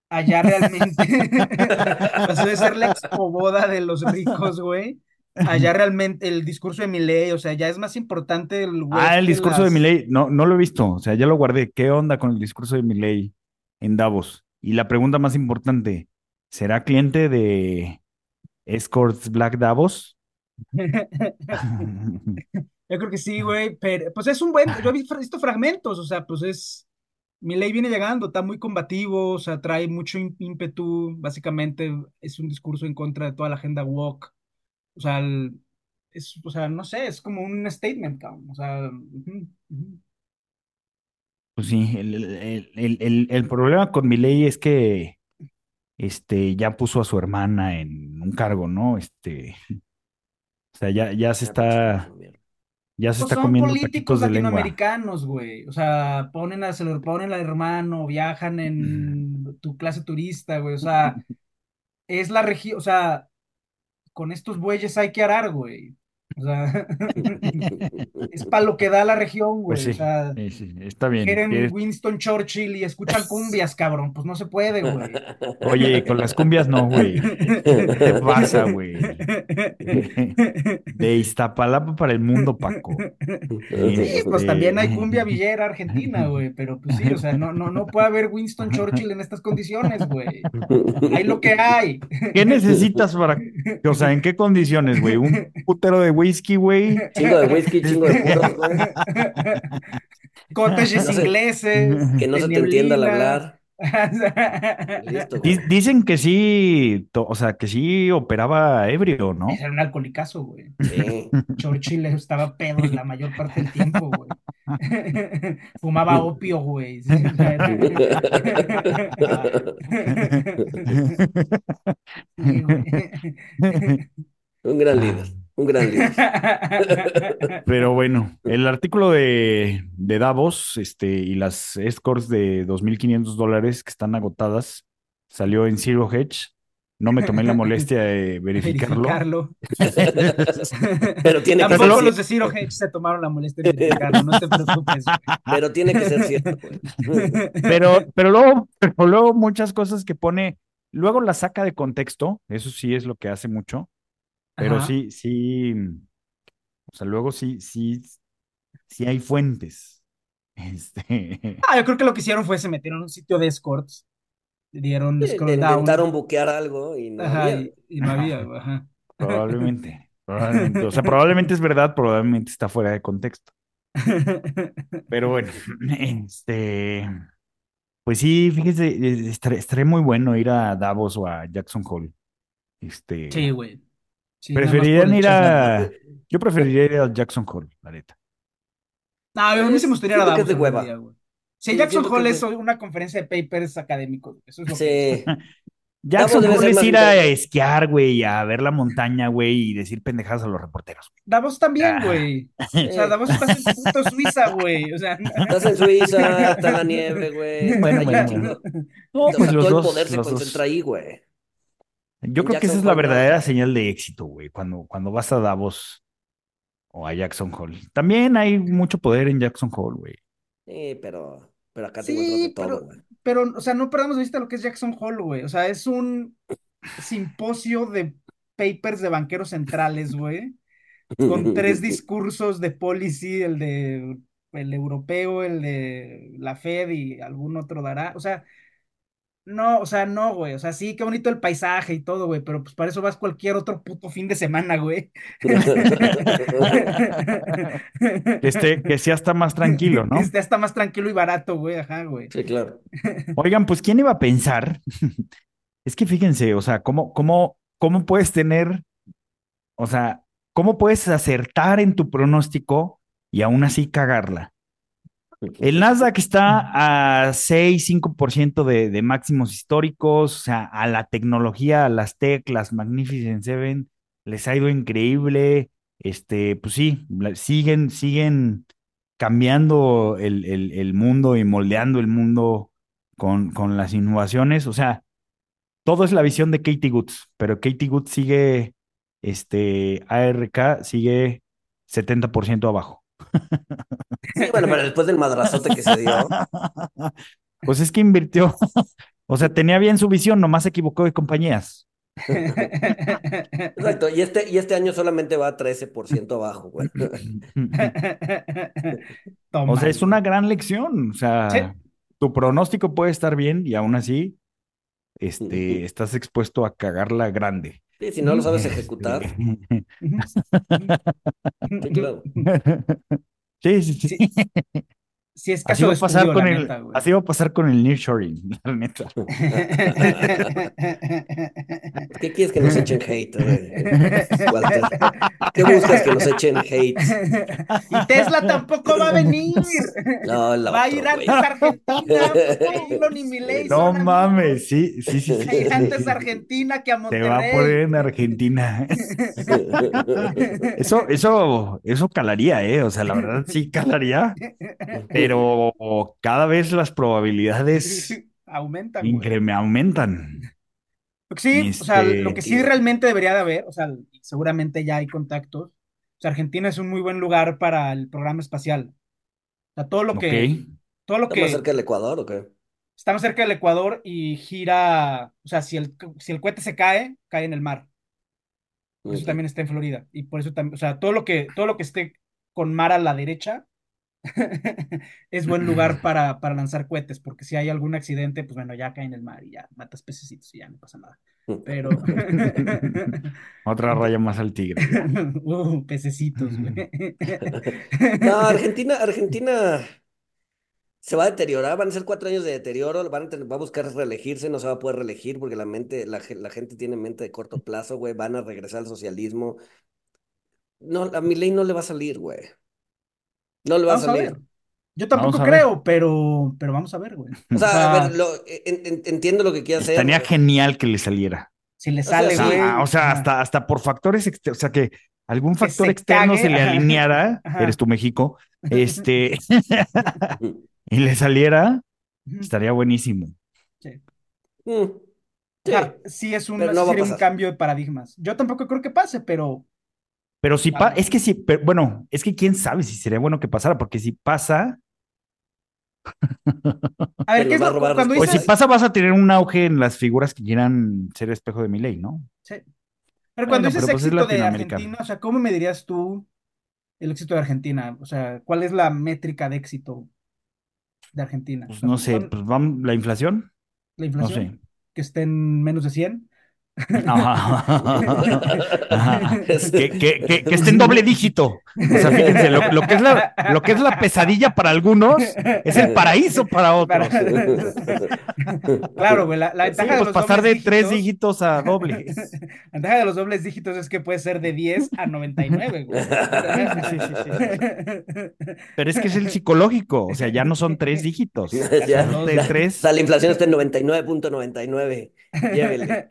allá realmente. Pasó de ser la expoboda de los ricos, güey. Allá realmente el discurso de Milei, o sea, ya es más importante el güey Ah, el discurso de Milei, no, no lo he visto, o sea, ya lo guardé. ¿Qué onda con el discurso de Milei en Davos? Y la pregunta más importante, ¿será cliente de Escorts Black Davos? Yo creo que sí, güey, pero pues es un buen, yo he visto fragmentos, o sea, pues es, Milei viene llegando, está muy combativo, o sea, trae mucho ímpetu, básicamente es un discurso en contra de toda la agenda woke, o sea, el- es, o sea, no sé, es como un statement, cabrón, o sea, ujú, ujú. Pues sí, el, el- el- el- el problema con Milei es que este, ya puso a su hermana en un cargo, ¿no? Este, o sea, ya, ya se está, ya se Pues está son comiendo políticos taquitos de lengua. latinoamericanos, güey. O sea, ponen a, se lo ponen al hermano, viajan en tu clase turista, güey. O sea, es la región, o sea, con estos bueyes hay que arar, güey. O sea, es para lo que da la región, Pues güey. O sí, sea, sí, está bien. quieren Winston Churchill y escuchan cumbias, cabrón. Pues no se puede, güey. Oye, con las cumbias no, güey. ¿Qué te pasa, güey? De Iztapalapa para el mundo, Paco. Sí, pues Este, también hay cumbia villera argentina, güey, pero pues sí, o sea, no, no, no puede haber Winston Churchill en estas condiciones, güey. Hay lo que hay. ¿Qué necesitas para, o sea, en qué condiciones, güey? Un putero de whisky, güey. Chingo de whisky, chingo de puros, güey. Cottages No ingleses. Que no se te entienda al hablar. Listo. Dicen que sí, to- o sea, que sí operaba ebrio, ¿no? Ese Era un alcoholicazo, güey. Sí. Churchill estaba pedo la mayor parte del tiempo, güey. Fumaba opio, güey. Sí, güey. Un gran líder. Un gran líder. Pero bueno, el artículo de, de Davos este, y las escorts de 2.500 dólares que están agotadas salió en Zero Hedge. No me tomé la molestia de verificarlo. Verificarlo. Pero tiene que ser Tampoco los de Zero Hedge se tomaron la molestia de verificarlo, no te preocupes. Pero tiene que ser cierto, güey. Pero, pero luego, pero luego muchas cosas que pone, luego las saca de contexto, eso sí es lo que hace mucho, pero Ajá. sí, sí, o sea, luego sí, sí, sí hay fuentes. Este, Ah, yo creo que lo que hicieron fue se metieron en un sitio de escorts, dieron Le down, intentaron buquear algo y no ajá, había. y, y no había, ajá. probablemente, probablemente, o sea, probablemente es verdad, probablemente está fuera de contexto. Pero bueno, este, pues sí, fíjese, estaré, estaré muy bueno ir a Davos o a Jackson Hole. Este, Sí, güey. Sí, preferirían ir a, yo preferiría ir a Jackson Hole, la neta. No, a mí sí me gustaría ir a que Davos de hueva. día. Sí, Sí, Jackson que Hole es de- una conferencia de papers académicos. Eso es lo que. Sí. Jackson debe Hole ser es ir a esquiar, güey, a ver la montaña, güey, y decir pendejadas a los reporteros. Davos también, Ah. güey. O sea, Davos estás en puto Suiza, güey. O sea, Estás en Suiza, está la nieve, güey. Bueno, bueno, o sea, pues los todo dos, el poder se dos. concentra ahí, güey. Yo creo que esa es la verdadera señal de éxito, güey, cuando, cuando vas a Davos o a Jackson Hole. También hay mucho poder en Jackson Hole, güey. Sí, pero, pero acá te Sí, encuentras de todo, pero- güey. pero, o sea, no perdamos de vista lo que es Jackson Hole, güey. O sea, es un simposio de papers de banqueros centrales, güey. Con tres discursos de policy, el de el europeo, el de la Fed y algún otro dará. O sea, no, o sea, no, güey. O sea, sí, qué bonito el paisaje y todo, güey, pero pues para eso vas cualquier otro puto fin de semana, güey. Que, esté, que sea hasta más tranquilo, ¿no? Que esté hasta más tranquilo y barato, güey, ajá, güey. Sí, claro. Oigan, pues ¿quién iba a pensar? Es que fíjense, o sea, ¿cómo, cómo, cómo puedes tener O sea, ¿cómo puedes acertar en tu pronóstico y aún así cagarla? El Nasdaq está a 6, 5% de, de máximos históricos, o sea, a la tecnología, a las tech, las Magnificent Seven, les ha ido increíble. Este, pues sí, siguen, siguen cambiando el, el- el mundo y moldeando el mundo con, con las innovaciones. O sea, todo es la visión de Katie Goods, pero Katie Goods sigue, este, ARK sigue 70% abajo. Sí, bueno, pero después del madrazote que se dio. Pues es que invirtió, o sea, tenía bien su visión, nomás se equivocó de compañías. Exacto, y este, y este año solamente va a 13% abajo, güey. O sea, es una gran lección. O sea, Sí. tu pronóstico puede estar bien y aún así, este, estás expuesto a cagarla grande. Sí, si no lo sabes ejecutar, sí, claro. Sí, sí, sí. Sí, sí es Así caso va de a pasar estudio, con el, neta, así va a pasar con el nearshoring, la neta. ¿Qué quieres que nos echen hate, eh, Walter? ¿Qué buscas que nos echen hate? Y Tesla tampoco va a venir. No, Va a ir antes Argentina, No mames, sí, sí, sí, sí, Va a ir antes Argentina que a Te va a Monterrey. poner en Argentina. Eso, eso, eso calaría, ¿eh? O sea, la verdad sí calaría, pero cada vez las probabilidades Aumentan, incre- aumentan. Sí, o sea, Este- lo que sí realmente debería de haber, o sea, seguramente ya hay contactos. O sea, Argentina es un muy buen lugar para el programa espacial. O sea, todo lo que, todo lo ¿Está más que cerca del Ecuador o qué? estamos cerca del Ecuador y gira, o sea, si el, si el cohete se cae, cae en el mar. Por eso también está en Florida. Y por eso también, o sea, todo lo que, todo lo que esté con mar a la derecha es buen lugar para, para lanzar cohetes, porque si hay algún accidente, pues bueno, ya cae en el mar y ya matas pececitos y ya no pasa nada. Pero. Otra raya más al tigre. Uh, pececitos, güey. No, Argentina, Argentina se va a deteriorar, van a ser cuatro años de deterioro, van a tener- va a buscar reelegirse, no se va a poder reelegir porque la mente, la, ge- la gente tiene mente de corto plazo, güey, van a regresar al socialismo. No, a Milei no le va a salir, güey. No le va a Vamos a salir. ver. Yo tampoco creo, pero, pero vamos a ver, güey. O O sea, a ver, lo- en- en- entiendo lo que quiere hacer. Estaría genial que le saliera. si le sale, O sea, güey. ah, o sea, hasta, hasta por factores externos, o sea, que algún Que factor se externo cague, se le ajá. alineara, Ajá. eres tu México, este, y le saliera, estaría buenísimo. Mm, sí. sí es un, no sería un cambio de paradigmas. Yo tampoco creo que pase, pero Pero si pa- Vale. es que si, pero, bueno, es que quién sabe si sería bueno que pasara, porque si pasa, a ver, ¿qué es lo- cuando pues si dices, pasa vas a tener un auge en las figuras que quieran ser espejo de mi ley, ¿no? Sí. Pero cuando Bueno, dices pero pues es éxito de Latinoamérica. Argentina, o sea, ¿cómo me dirías tú el éxito de Argentina? O sea, ¿cuál es la métrica de éxito de Argentina? O Pues sea, no sé, ¿son pues vamos, la inflación, la no inflación? sé. Que esté en menos de 100. Que, que, que, que esté en doble dígito. O sea, fíjense, lo, lo que es la, lo que es la pesadilla para algunos es el paraíso para otros. Claro, güey, la, la Sí, ventaja de pues los pasar de tres dígitos- a dobles. La ventaja de los dobles dígitos es que puede ser de 10 a 99, güey. Sí, sí, sí, Pero es que es el psicológico, o sea, ya no son tres dígitos. Ya, Son de la- tres, O sea, la inflación está en 99.99. Llévele.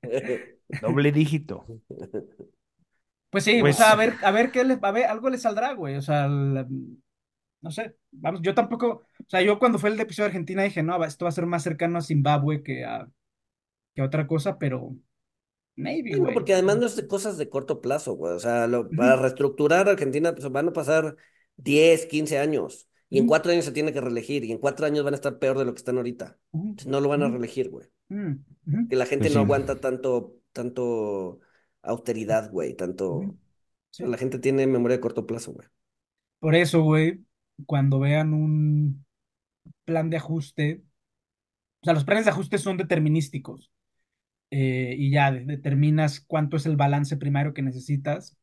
doble dígito. Pues sí, Pues- o sea, a ver, a ver qué le, a ver, algo le saldrá, güey. O sea, la- no sé. Vamos, yo tampoco, o sea, yo cuando fue el episodio de Argentina dije, no, esto va a ser más cercano a Zimbabue que a, que a otra cosa, pero maybe, Sí, no, güey. porque además no es de cosas de corto plazo, güey. O sea, lo- para reestructurar Argentina pues, van a pasar 10, 15 años. Y en cuatro años se tiene que reelegir. Y en cuatro años van a estar peor de lo que están ahorita. No lo van a reelegir, güey. Mm, Que la gente Pues no sí. aguanta tanto, tanto austeridad, güey. Tanto. Sí. La gente tiene memoria de corto plazo, güey. Por eso, güey, cuando vean un plan de ajuste, o sea, los planes de ajuste son determinísticos eh, y ya de- determinas cuánto es el balance primario que necesitas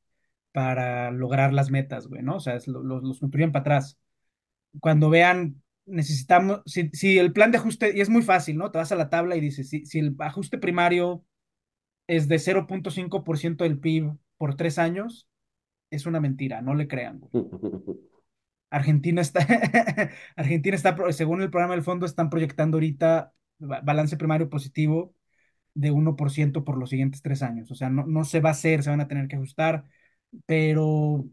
para lograr las metas, güey, ¿no? O sea, es lo- lo- los construyen para atrás. Cuando vean, necesitamos, si, si el plan de ajuste, y es muy fácil, ¿no? Te vas a la tabla y dices, si, si el ajuste primario es de 0.5% del PIB por tres años, es una mentira, no le crean. güey. Argentina está, Argentina está, según el programa del fondo, están proyectando ahorita ba- balance primario positivo de 1% por los siguientes tres años. O sea, no, no se va a hacer, se van a tener que ajustar, pero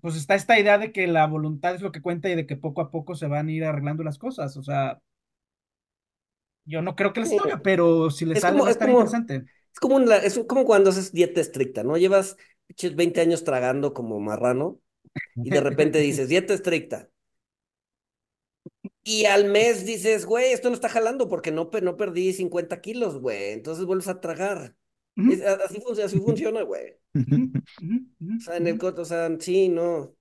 pues está esta idea de que la voluntad es lo que cuenta y de que poco a poco se van a ir arreglando las cosas. O sea, yo no creo que les salga, pero si les Es sale como- va a es como- interesante. Es como, un la- es como cuando haces dieta estricta, ¿no? Llevas pinches 20 años tragando como marrano y de repente dices, dieta estricta. Y al mes dices, güey, esto no está jalando porque no, no perdí 50 kilos, güey. Entonces vuelves a tragar. Es- así, funciona, así funciona, güey. O sea, en el ujú. corto, o sea, sí, no.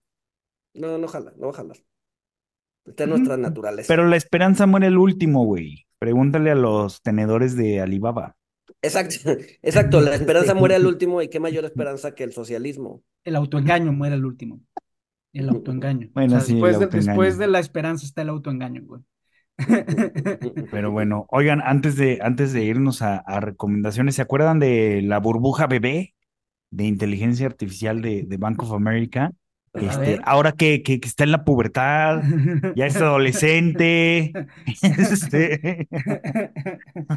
No, no jala, no va a jalar. Está en nuestra naturaleza. Pero la esperanza muere el último, güey. Pregúntale a los tenedores de Alibaba. Exacto, exacto. La esperanza muere al último y qué mayor esperanza que el socialismo. El autoengaño muere el último. El autoengaño. O Bueno, sea, sí, el después de, autoengaño. después de la esperanza está el autoengaño, güey. Pero bueno, oigan, antes de, antes de irnos a, a recomendaciones, ¿se acuerdan de la burbuja bebé de inteligencia artificial de, de Bank of America? Este, ahora que, que, que está en la pubertad, ya es adolescente. este,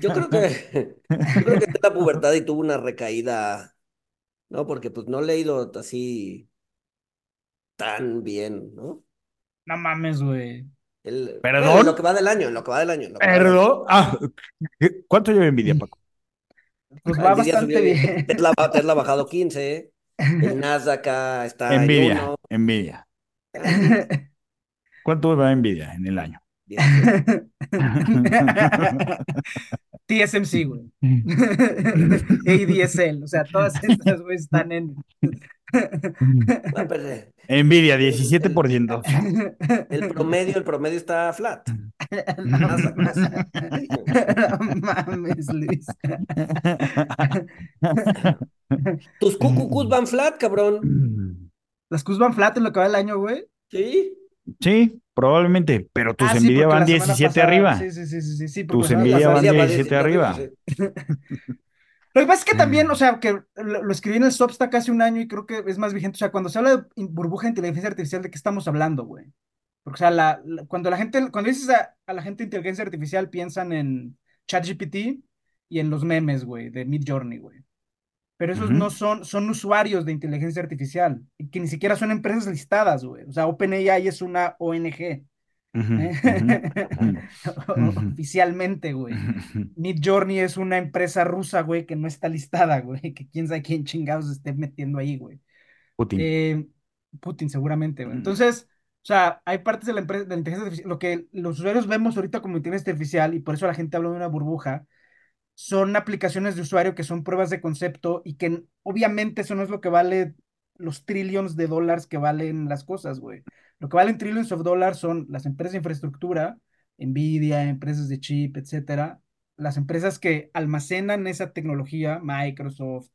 Yo creo que, yo creo que está en la pubertad y tuvo una recaída, ¿no? Porque pues no le he ido así tan bien, ¿no? No mames, güey. El, ¿Perdón? bueno, en lo que va del año, en lo que va del año. en. Perdón. Ah, ¿cuánto lleva envidia, Paco? Pues va Nvidia bastante subió bien. Tesla, ha bajado 15, el Nasdaq está en Envidia, uno, envidia. ah, ¿Cuánto va envidia en el año? 17. TSMC, güey. ADSL, o sea, todas estas, güey, están en. No, Envidia, 17%. el promedio, el promedio está flat. No mames, Luis. Tus cucucus van flat, cabrón. Las Qs van flat en lo que va el año, güey. Sí. Sí, probablemente, pero tus Ah, envidia van la semana 17 pasada- arriba. Sí, sí, sí, sí, sí, Tus envidia van Nvidia va 17 17 arriba. Lo que pasa es que también, o sea, que lo, lo escribí en el Substack hace un año y creo que es más vigente. O sea, cuando se habla de burbuja de inteligencia artificial, ¿de qué estamos hablando, güey? Porque, o sea, la, la- cuando la gente, cuando dices a, a la gente inteligencia artificial, piensan en ChatGPT y en los memes, güey, de Midjourney, güey. Pero esos no son, son usuarios de inteligencia artificial, y que ni siquiera son empresas listadas, güey. O sea, OpenAI es una ONG. Oficialmente, güey. ujú. Midjourney es una empresa rusa, güey, que no está listada, güey, que quién sabe quién chingados esté metiendo ahí, güey. Putin. Eh, Putin, seguramente, güey. Mm. Entonces, o sea, hay partes de la empresa, de la inteligencia artificial, lo que los usuarios vemos ahorita como inteligencia artificial, y por eso la gente habla de una burbuja, son aplicaciones de usuario que son pruebas de concepto y que obviamente eso no es lo que vale los trillions de dólares que valen las cosas, güey. Lo que valen trillions of dollars son las empresas de infraestructura, Nvidia, empresas de chip, etcétera, las empresas que almacenan esa tecnología, Microsoft,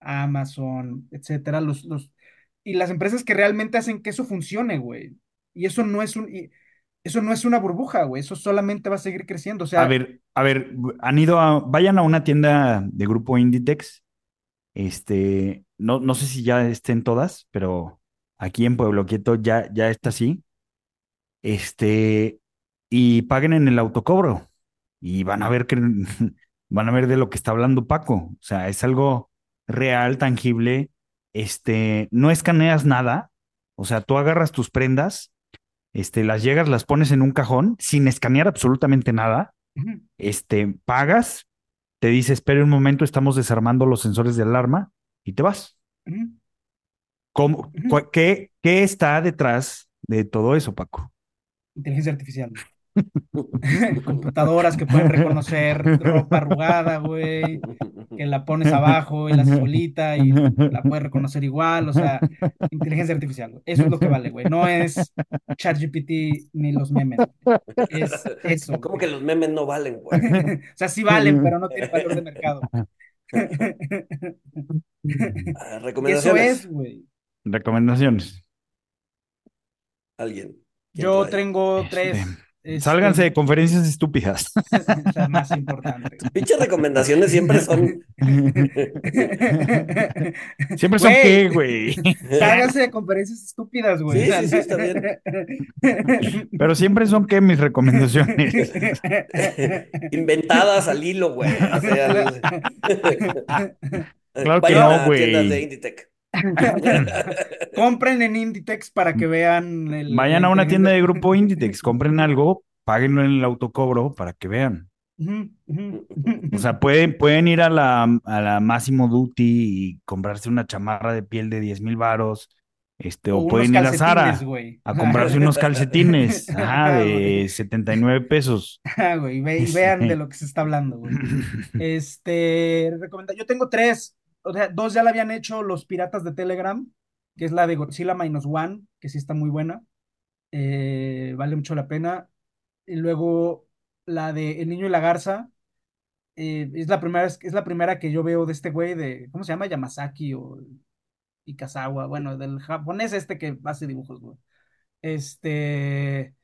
Amazon, etcétera, los, los, y las empresas que realmente hacen que eso funcione, güey. Y eso no es un, eso no es una burbuja, güey. Eso solamente va a seguir creciendo. O sea, A ver, a ver, han ido a, vayan a una tienda de grupo Inditex. Este, no, no sé si ya estén todas, pero aquí en Pueblo Quieto ya, ya está así. Este, y paguen en el autocobro y van a ver que van a ver de lo que está hablando Paco. O sea, es algo real, tangible. Este, no escaneas nada. O sea, tú agarras tus prendas, este, las llegas, las pones en un cajón sin escanear absolutamente nada este, pagas, te dice, espere un momento, estamos desarmando los sensores de alarma y te vas. ¿Cómo, Ujú. cu- qué, qué está detrás de todo eso, Paco? Inteligencia artificial. Computadoras que pueden reconocer ropa arrugada, güey, que la pones abajo y la haces solita y la puedes reconocer igual, o sea, inteligencia artificial, güey. Eso es lo que vale, güey. No es ChatGPT ni los memes. güey. Es eso. ¿Cómo güey. que los memes no valen, güey? O sea, sí valen, pero no tienen valor de mercado. Ah, Y eso Recomendaciones. es, güey. Recomendaciones. Alguien. ¿Quién Yo trae? tengo Este. tres. Este, Sálganse de conferencias estúpidas. o sea, más importante. Pinches recomendaciones siempre son. Siempre son qué, güey. Sálganse de conferencias estúpidas, güey. Sí, sí, sí, está bien. Pero siempre son qué mis recomendaciones. Inventadas al hilo, güey. O sea, Claro que no, güey. Compren en Inditex para que vean el. Vayan a una tienda de grupo Inditex, compren algo, páguenlo en el autocobro para que vean. O sea, pueden, pueden ir a la, a la Massimo Duty y comprarse una chamarra de piel de 10 mil varos, este, o, pueden ir a Zara a comprarse unos calcetines, ajá, de 79 pesos. Ah, güey, ve- vean de lo que se está hablando, güey. Este, recomenda, yo tengo tres, o sea, dos ya la habían hecho los piratas de Telegram, que es la de Godzilla Minus One, que sí está muy buena, eh, vale mucho la pena. Y luego la de El Niño y la Garza, eh, es la primera, es la primera que yo veo de este güey de, ¿cómo se llama? Yamazaki o Ikazawa, bueno, del japonés este que hace dibujos, güey. Este,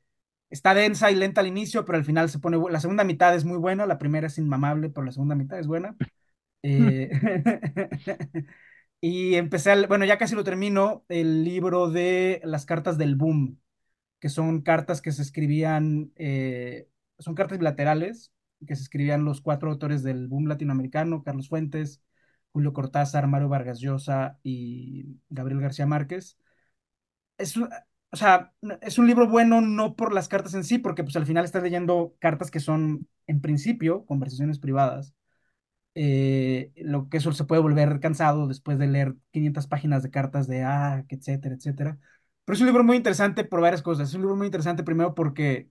está densa y lenta al inicio, pero al final se pone, la segunda mitad es muy buena, la primera es inmamable, pero la segunda mitad es buena. Eh, y empecé, bueno, ya casi lo termino, el libro de las cartas del boom, que son cartas que se escribían, eh, son cartas bilaterales, que se escribían los cuatro autores del boom latinoamericano, Carlos Fuentes, Julio Cortázar, Mario Vargas Llosa y Gabriel García Márquez. Es, o sea, es un libro bueno no por las cartas en sí, porque pues al final estás leyendo cartas que son, en principio, conversaciones privadas eh, lo que eso se puede volver cansado después de leer 500 páginas de cartas de ah, etcétera, etcétera. Pero es un libro muy interesante por varias cosas. Es un libro muy interesante primero porque,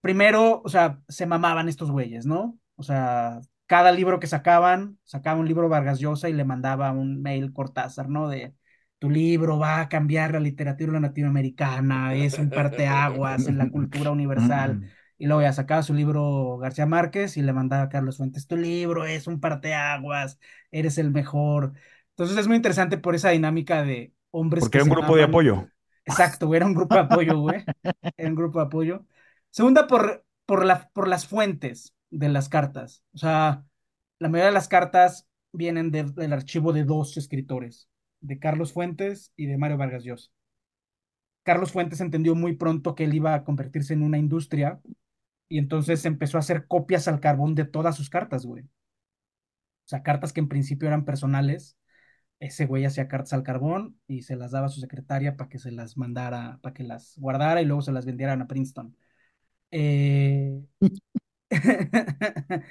primero, o sea, se mamaban estos güeyes, ¿no? O sea, cada libro que sacaban, sacaba un libro Vargas Llosa y le mandaba un mail Cortázar, ¿no? De tu libro va a cambiar la literatura latinoamericana, es un parteaguas en la cultura universal. Y luego ya sacaba su libro García Márquez y le mandaba a Carlos Fuentes, tu libro es un parteaguas, eres el mejor. Entonces es muy interesante por esa dinámica de hombres Porque que era un grupo de apoyo. Exacto, güey, era un grupo de apoyo, güey. Era un grupo de apoyo. Segunda, por, por, la, por las fuentes de las cartas. O sea, la mayoría de las cartas vienen de- del archivo de dos escritores, de Carlos Fuentes y de Mario Vargas Llosa. Carlos Fuentes entendió muy pronto que él iba a convertirse en una industria y entonces empezó a hacer copias al carbón de todas sus cartas, güey. O sea, cartas que en principio eran personales. Ese güey hacía cartas al carbón y se las daba a su secretaria para que se las mandara, para que las guardara y luego se las vendieran a Princeton. Eh,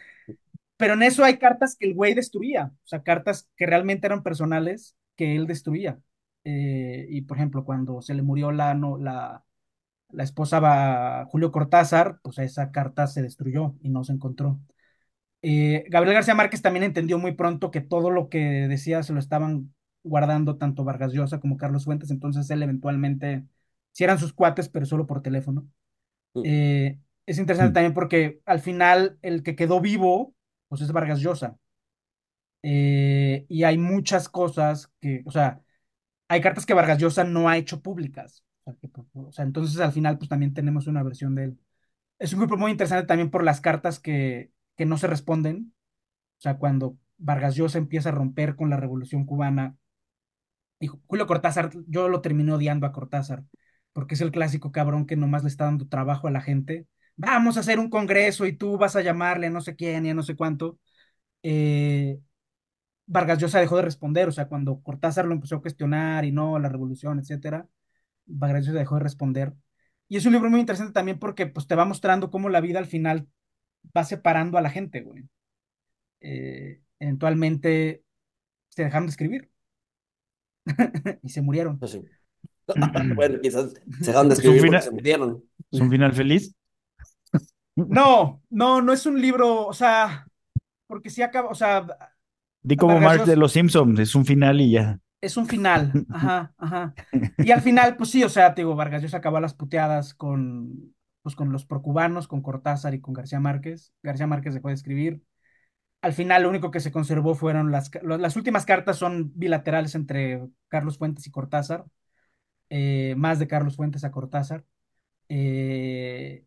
Pero en eso hay cartas que el güey destruía, o sea, cartas que realmente eran personales que él destruía. Eh, y por ejemplo, cuando se le murió la, no, la, la esposa a Julio Cortázar, pues esa carta se destruyó y no se encontró. Eh, Gabriel García Márquez también entendió muy pronto que todo lo que decía se lo estaban guardando tanto Vargas Llosa como Carlos Fuentes, entonces él eventualmente, si eran sus cuates, pero solo por teléfono. Eh, es interesante Mm. también porque al final el que quedó vivo, pues es Vargas Llosa. Eh, y hay muchas cosas que, o sea, hay cartas que Vargas Llosa no ha hecho públicas. O sea, que, pues, o sea, entonces al final pues también tenemos una versión de él. Es un grupo muy interesante también por las cartas que, que no se responden. O sea, cuando Vargas Llosa empieza a romper con la Revolución Cubana y Julio Cortázar, yo lo terminé odiando a Cortázar, porque es el clásico cabrón que nomás le está dando trabajo a la gente. Vamos a hacer un congreso y tú vas a llamarle a no sé quién y a no sé cuánto. Eh, Vargas Llosa dejó de responder, o sea, cuando Cortázar lo empezó a cuestionar y no, la revolución, etcétera, Llosa dejó de responder. Y es un libro muy interesante también porque pues, te va mostrando cómo la vida al final va separando a la gente, güey. Eh, eventualmente se dejaron de escribir y se murieron. Pues sí. Bueno, quizás se dejaron de ¿Es un escribir porque final- se murieron. ¿Es un final feliz? No, no, no es un libro, o sea, porque sí acaba, o sea, Di como Marx de los Simpsons, es un final y ya. Es un final, ajá, ajá. Y al final, pues sí, o sea, te digo, Vargas Llosa acabó a las puteadas con, pues con los procubanos, con Cortázar y con García Márquez. García Márquez dejó de escribir. Al final, lo único que se conservó fueron las, las últimas cartas son bilaterales entre Carlos Fuentes y Cortázar, eh, más de Carlos Fuentes a Cortázar. Eh,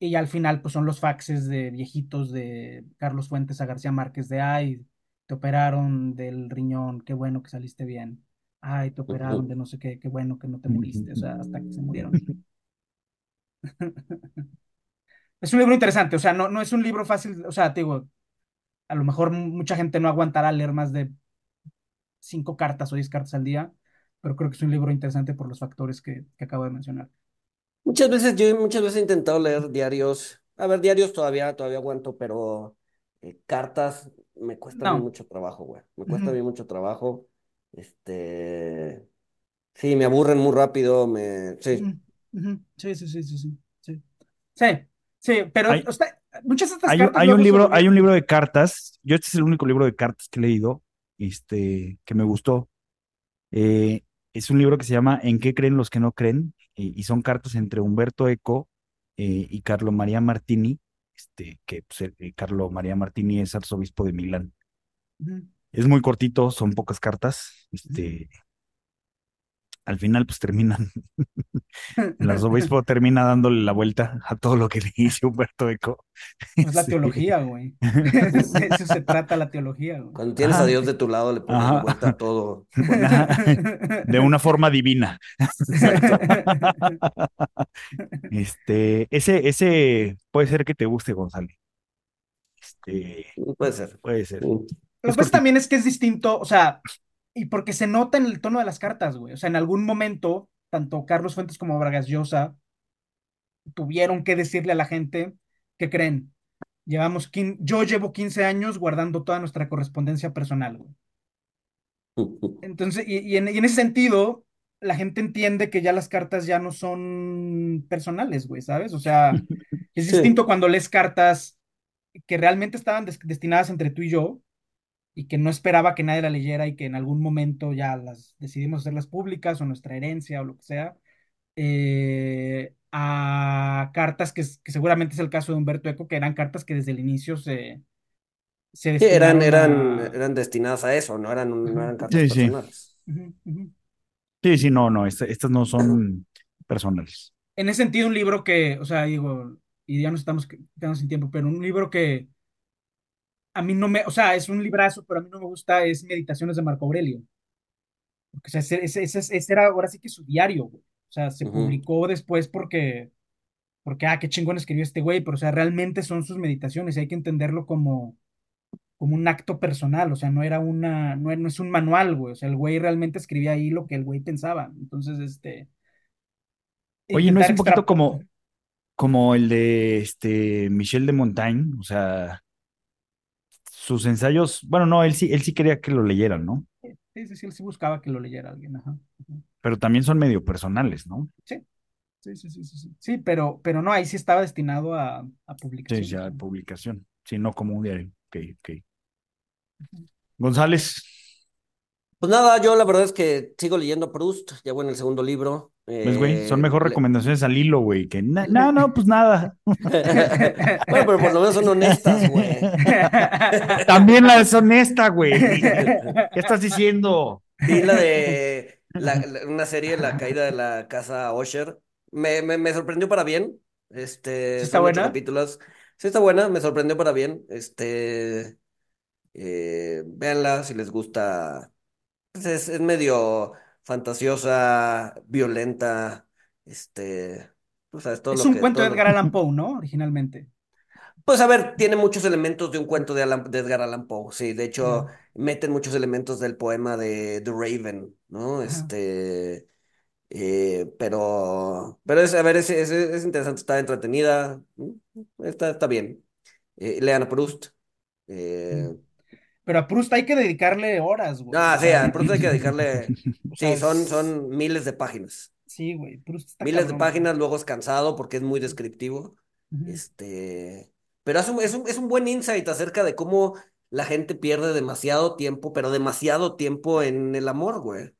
Y al final, pues son los faxes de viejitos de Carlos Fuentes a García Márquez de, ay, te operaron del riñón, qué bueno que saliste bien. Ay, te operaron de no sé qué, qué bueno que no te muriste, o sea, hasta que se murieron. Es un libro interesante, o sea, no, no es un libro fácil, o sea, te digo, a lo mejor mucha gente no aguantará leer más de cinco cartas o diez cartas al día, pero creo que es un libro interesante por los factores que, que acabo de mencionar. Muchas veces, yo muchas veces he intentado leer diarios. A ver, diarios todavía, todavía aguanto, pero eh, cartas me cuesta a mí No. mucho trabajo, güey. Me cuesta a Ujú, mí mucho trabajo. Este, sí, me aburren muy rápido, me, sí. Sí, sí, sí, sí, sí, sí. Sí, sí, pero Hay, o sea, muchas de estas hay, cartas hay un libro, hay un libro de cartas. Yo este es el único libro de cartas que he leído, este, que me gustó. Eh, es un libro que se llama ¿En qué creen los que no creen? Eh, y son cartas entre Humberto Eco eh, y Carlo María Martini, este, que pues, eh, Carlo María Martini es arzobispo de Milán. Es muy cortito, son pocas cartas. Este, al final, pues terminan, el arzobispo termina dándole la vuelta a todo lo que le dice Humberto Eco. Pues la Sí. teología, güey. De eso se trata la teología, güey. Cuando tienes a Dios de tu lado, le pones la vuelta a todo. de una forma divina. Exacto. Este, ese, ese puede ser que te guste, Gonzalo. Este, Puede ser. puede ser. Lo Es que pasa también es que es distinto, o sea, y porque se nota en el tono de las cartas, güey. O sea, en algún momento, tanto Carlos Fuentes como Vargas Llosa tuvieron que decirle a la gente que creen. Llevamos, quin- yo llevo 15 años guardando toda nuestra correspondencia personal, güey. Entonces, y, y en, y en ese sentido, la gente entiende que ya las cartas ya no son personales, güey, ¿sabes? O sea, es Sí. distinto cuando lees cartas que realmente estaban des- destinadas entre tú y yo y que no esperaba que nadie la leyera y que en algún momento ya las decidimos hacerlas públicas o nuestra herencia o lo que sea, eh, a cartas que, que seguramente es el caso de Humberto Eco, que eran cartas que desde el inicio se, se Sí, eran, eran, a... eran destinadas a eso, no eran, no eran cartas Sí, sí. personales. ujú, ujú. Sí, sí, no, no, esta- estas no son personales. En ese sentido, un libro que, o sea, digo, y ya nos estamos quedando sin tiempo, pero un libro que a mí no me, o sea, es un librazo, pero a mí no me gusta, es Meditaciones de Marco Aurelio. Porque, o sea, ese, ese, ese- ese era ahora sí que su diario, güey. O sea, se Ujú. publicó después porque, porque, ah, qué chingón escribió este güey, pero, o sea, realmente son sus meditaciones y hay que entenderlo como, como un acto personal, o sea, no era una, no, no es un manual, güey. O sea, el güey realmente escribía ahí lo que el güey pensaba. Entonces, este, Oye, ¿no es un poquito como el de este Michel de Montaigne? O sea, sus ensayos, bueno, no, él sí, él sí quería que lo leyeran, ¿no? Sí, sí, sí, él sí buscaba que lo leyera alguien, ajá. ajá. Pero también son medio personales, ¿no? Sí, sí, sí, sí, sí, sí. Sí, pero, pero no, ahí sí estaba destinado a, a Sí, publicación. ya, sí. publicación. Sí, no como un diario. Ok, ok. González, Pues nada, yo la verdad es que sigo leyendo Proust, ya voy en el segundo libro. ¿Ves, güey? Son Eh, mejor recomendaciones al hilo, güey, que no, no, pues nada. Bueno, pero por lo menos son honestas, güey. También la deshonesta, güey. ¿Qué estás diciendo? Sí, la de la- la- una serie, La caída de la casa Usher. Me, me, me sorprendió para bien. Este, ¿Sí está buena? capítulos. Sí está buena, me sorprendió para bien. Este, eh, véanla si les gusta. Pues es, es medio fantasiosa, violenta. Este, todo Es lo un que, cuento todo de Edgar Allan Poe, ¿no? Originalmente. Pues a ver, tiene muchos elementos de un cuento de, Alan- de Edgar Allan Poe, sí, de hecho, meten muchos elementos del poema de The Raven, ¿no? Este, eh, pero, pero es, a ver, es, es, es interesante, está entretenida, está, está bien. Eh, lean a Proust. eh. Pero a Proust hay que dedicarle horas, güey. ah, O sí, sea, a Proust hay que dedicarle, o sea, sí, son, es- son miles de páginas, Sí, güey, Proust está miles de cabrón, páginas, luego es cansado porque es muy descriptivo. Este, pero es un, es un, es un buen insight acerca de cómo la gente pierde demasiado tiempo, pero demasiado tiempo en el amor, güey.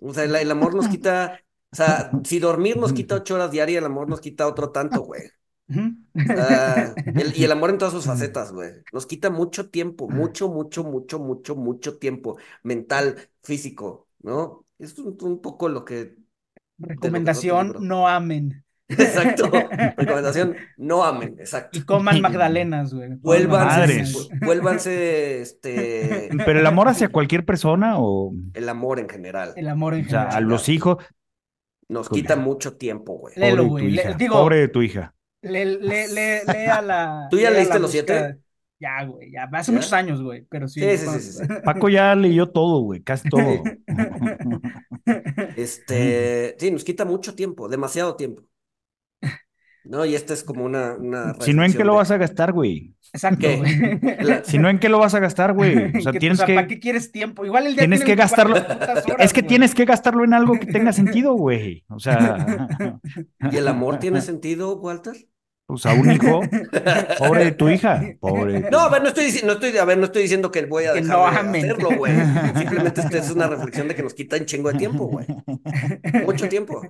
O sea, el, el amor nos quita, o sea, si dormir nos quita ocho horas diarias, el amor nos quita otro tanto, güey. El- y el amor en todas sus facetas, güey. Nos quita mucho tiempo, mucho, mucho, mucho, mucho, mucho tiempo mental, físico, ¿no? Es un, un poco lo que, de lo que trata el Recomendación, libro. no amen. Exacto. Recomendación, no amen, exacto. Y coman magdalenas, güey. Vuélvanse, este, ¿Pero el amor hacia cualquier persona o, el amor en general. El amor en o sea, a general. los hijos? Nos Híjole. quita mucho tiempo, güey. Léelo, Pobre de tu güey, le- hija. digo- Pobre de tu hija. Le, le, le, lea la. ¿Tú ya leíste los siete? Ya, güey, ya. Hace ¿Ya? muchos años, güey, pero sí. Sí, sí, sí, sí, sí. Paco ya leyó todo, güey, casi todo. Este, sí, nos quita mucho tiempo, demasiado tiempo. No, y esta es como una, una Si no, ¿en qué lo vas a gastar, güey? Exacto, ¿Qué? güey. La- Si no, ¿en qué lo vas a gastar, güey? O sea, Que, tienes o sea, ¿para que, qué quieres tiempo? Igual el día tienes tiene que gastarlo. 24 putas horas, Es que güey. tienes que gastarlo en algo que tenga sentido, güey. O sea, ¿Y el amor tiene sentido, Walter? Pues a un hijo, pobre de tu hija, pobre tu No, a ver, no estoy diciendo, no estoy, a ver, no estoy diciendo que voy a dejar no de hacerlo, güey. Simplemente esta es una reflexión de que nos quita un chingo de tiempo, güey. Mucho tiempo.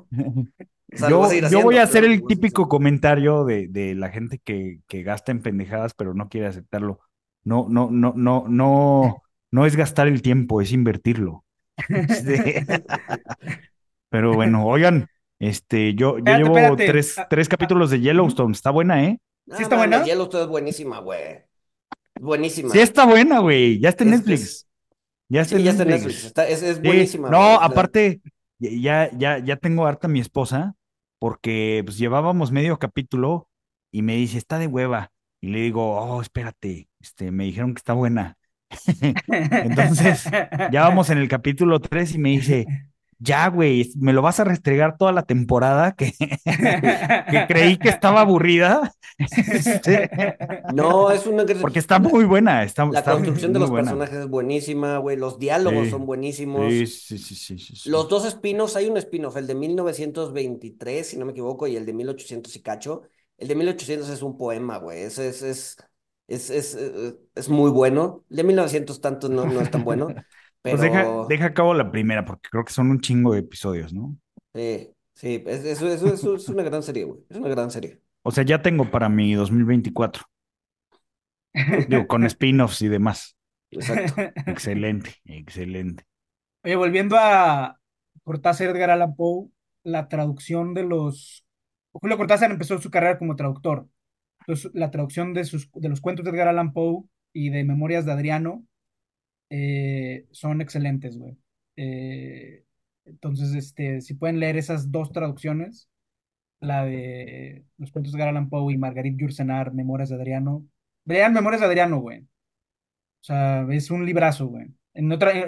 O sea, lo Yo, yo voy a hacer pero el a típico comentario de, de la gente que, que gasta en pendejadas, pero no quiere aceptarlo. No, no, no, no, no, no es gastar el tiempo, es invertirlo. Este, Pero bueno, oigan, este, yo, yo Espérate, llevo espérate. tres, Ah, tres capítulos de Yellowstone, está buena, ¿eh? No, ¿Sí está buena? Yellowstone es buenísima, güey. Buenísima. Sí está buena, güey, ya está en Es- Netflix. es- Ya está Sí, en ya está en Netflix. Netflix. Está, es, es Sí, buenísima, no, güey. Aparte, ya, ya, ya tengo harta a mi esposa, porque pues llevábamos medio capítulo y me dice, está de hueva. Y le digo, oh, espérate, este, me dijeron que está buena. Entonces, ya vamos en el capítulo 3 y me dice, ya, güey, me lo vas a restregar toda la temporada que, que creí que estaba aburrida. No, es una. porque está muy buena, está, La está construcción de los buena. personajes es buenísima, güey. Los diálogos Sí, son buenísimos. Sí, sí, sí. Los dos spin-offs, hay un spin-off, el de 1923, si no me equivoco, y el de 1800 y cacho. El de 1800 es un poema, güey. Es, es, es, es, es, es muy bueno. El de 1900 tanto no, no es tan bueno, Pues deja, deja a cabo la primera, porque creo que son un chingo de episodios, ¿no? sí, sí, es, es, es, es- es una gran serie, güey. Es una gran serie. O sea, ya tengo para mi 2024. Digo, con spin-offs y demás. Exacto. Excelente, excelente. Oye, volviendo a Cortázar Edgar Allan Poe, la traducción de los... Julio Cortázar empezó su carrera como traductor. Entonces, la traducción de, sus, de los cuentos de Edgar Allan Poe y de Memorias de Adriano eh, son excelentes, güey. Eh, entonces, este, si pueden leer esas dos traducciones, la de los cuentos de Edgar Allan Poe y Marguerite Yourcenar, Memorias de Adriano. Lean Memorias de Adriano, güey. O sea, es un librazo, güey. En otra, eh,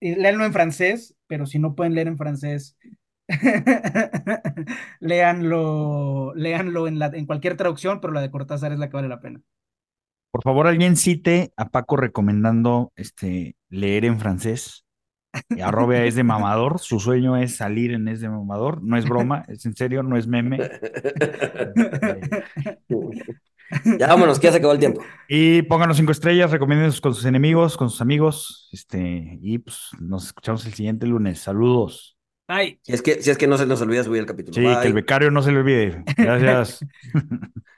y léanlo en francés, pero si no pueden leer en francés, léanlo, léanlo en, la, en cualquier traducción, pero la de Cortázar es la que vale la pena. Por favor, alguien cite a Paco recomendando este, leer en francés. Y Arroba es de mamador. Su sueño es salir en es de mamador. No es broma, es en serio, no es meme. Ya vámonos, que ya se acabó el tiempo. Y pónganos cinco estrellas, recomiéndenos con sus enemigos, con sus amigos. Este, y pues nos escuchamos el siguiente lunes. Saludos. Ay. Si es que, si es que no se nos olvida subir el capítulo. Sí, que el Bye. becario no se le olvide. Gracias.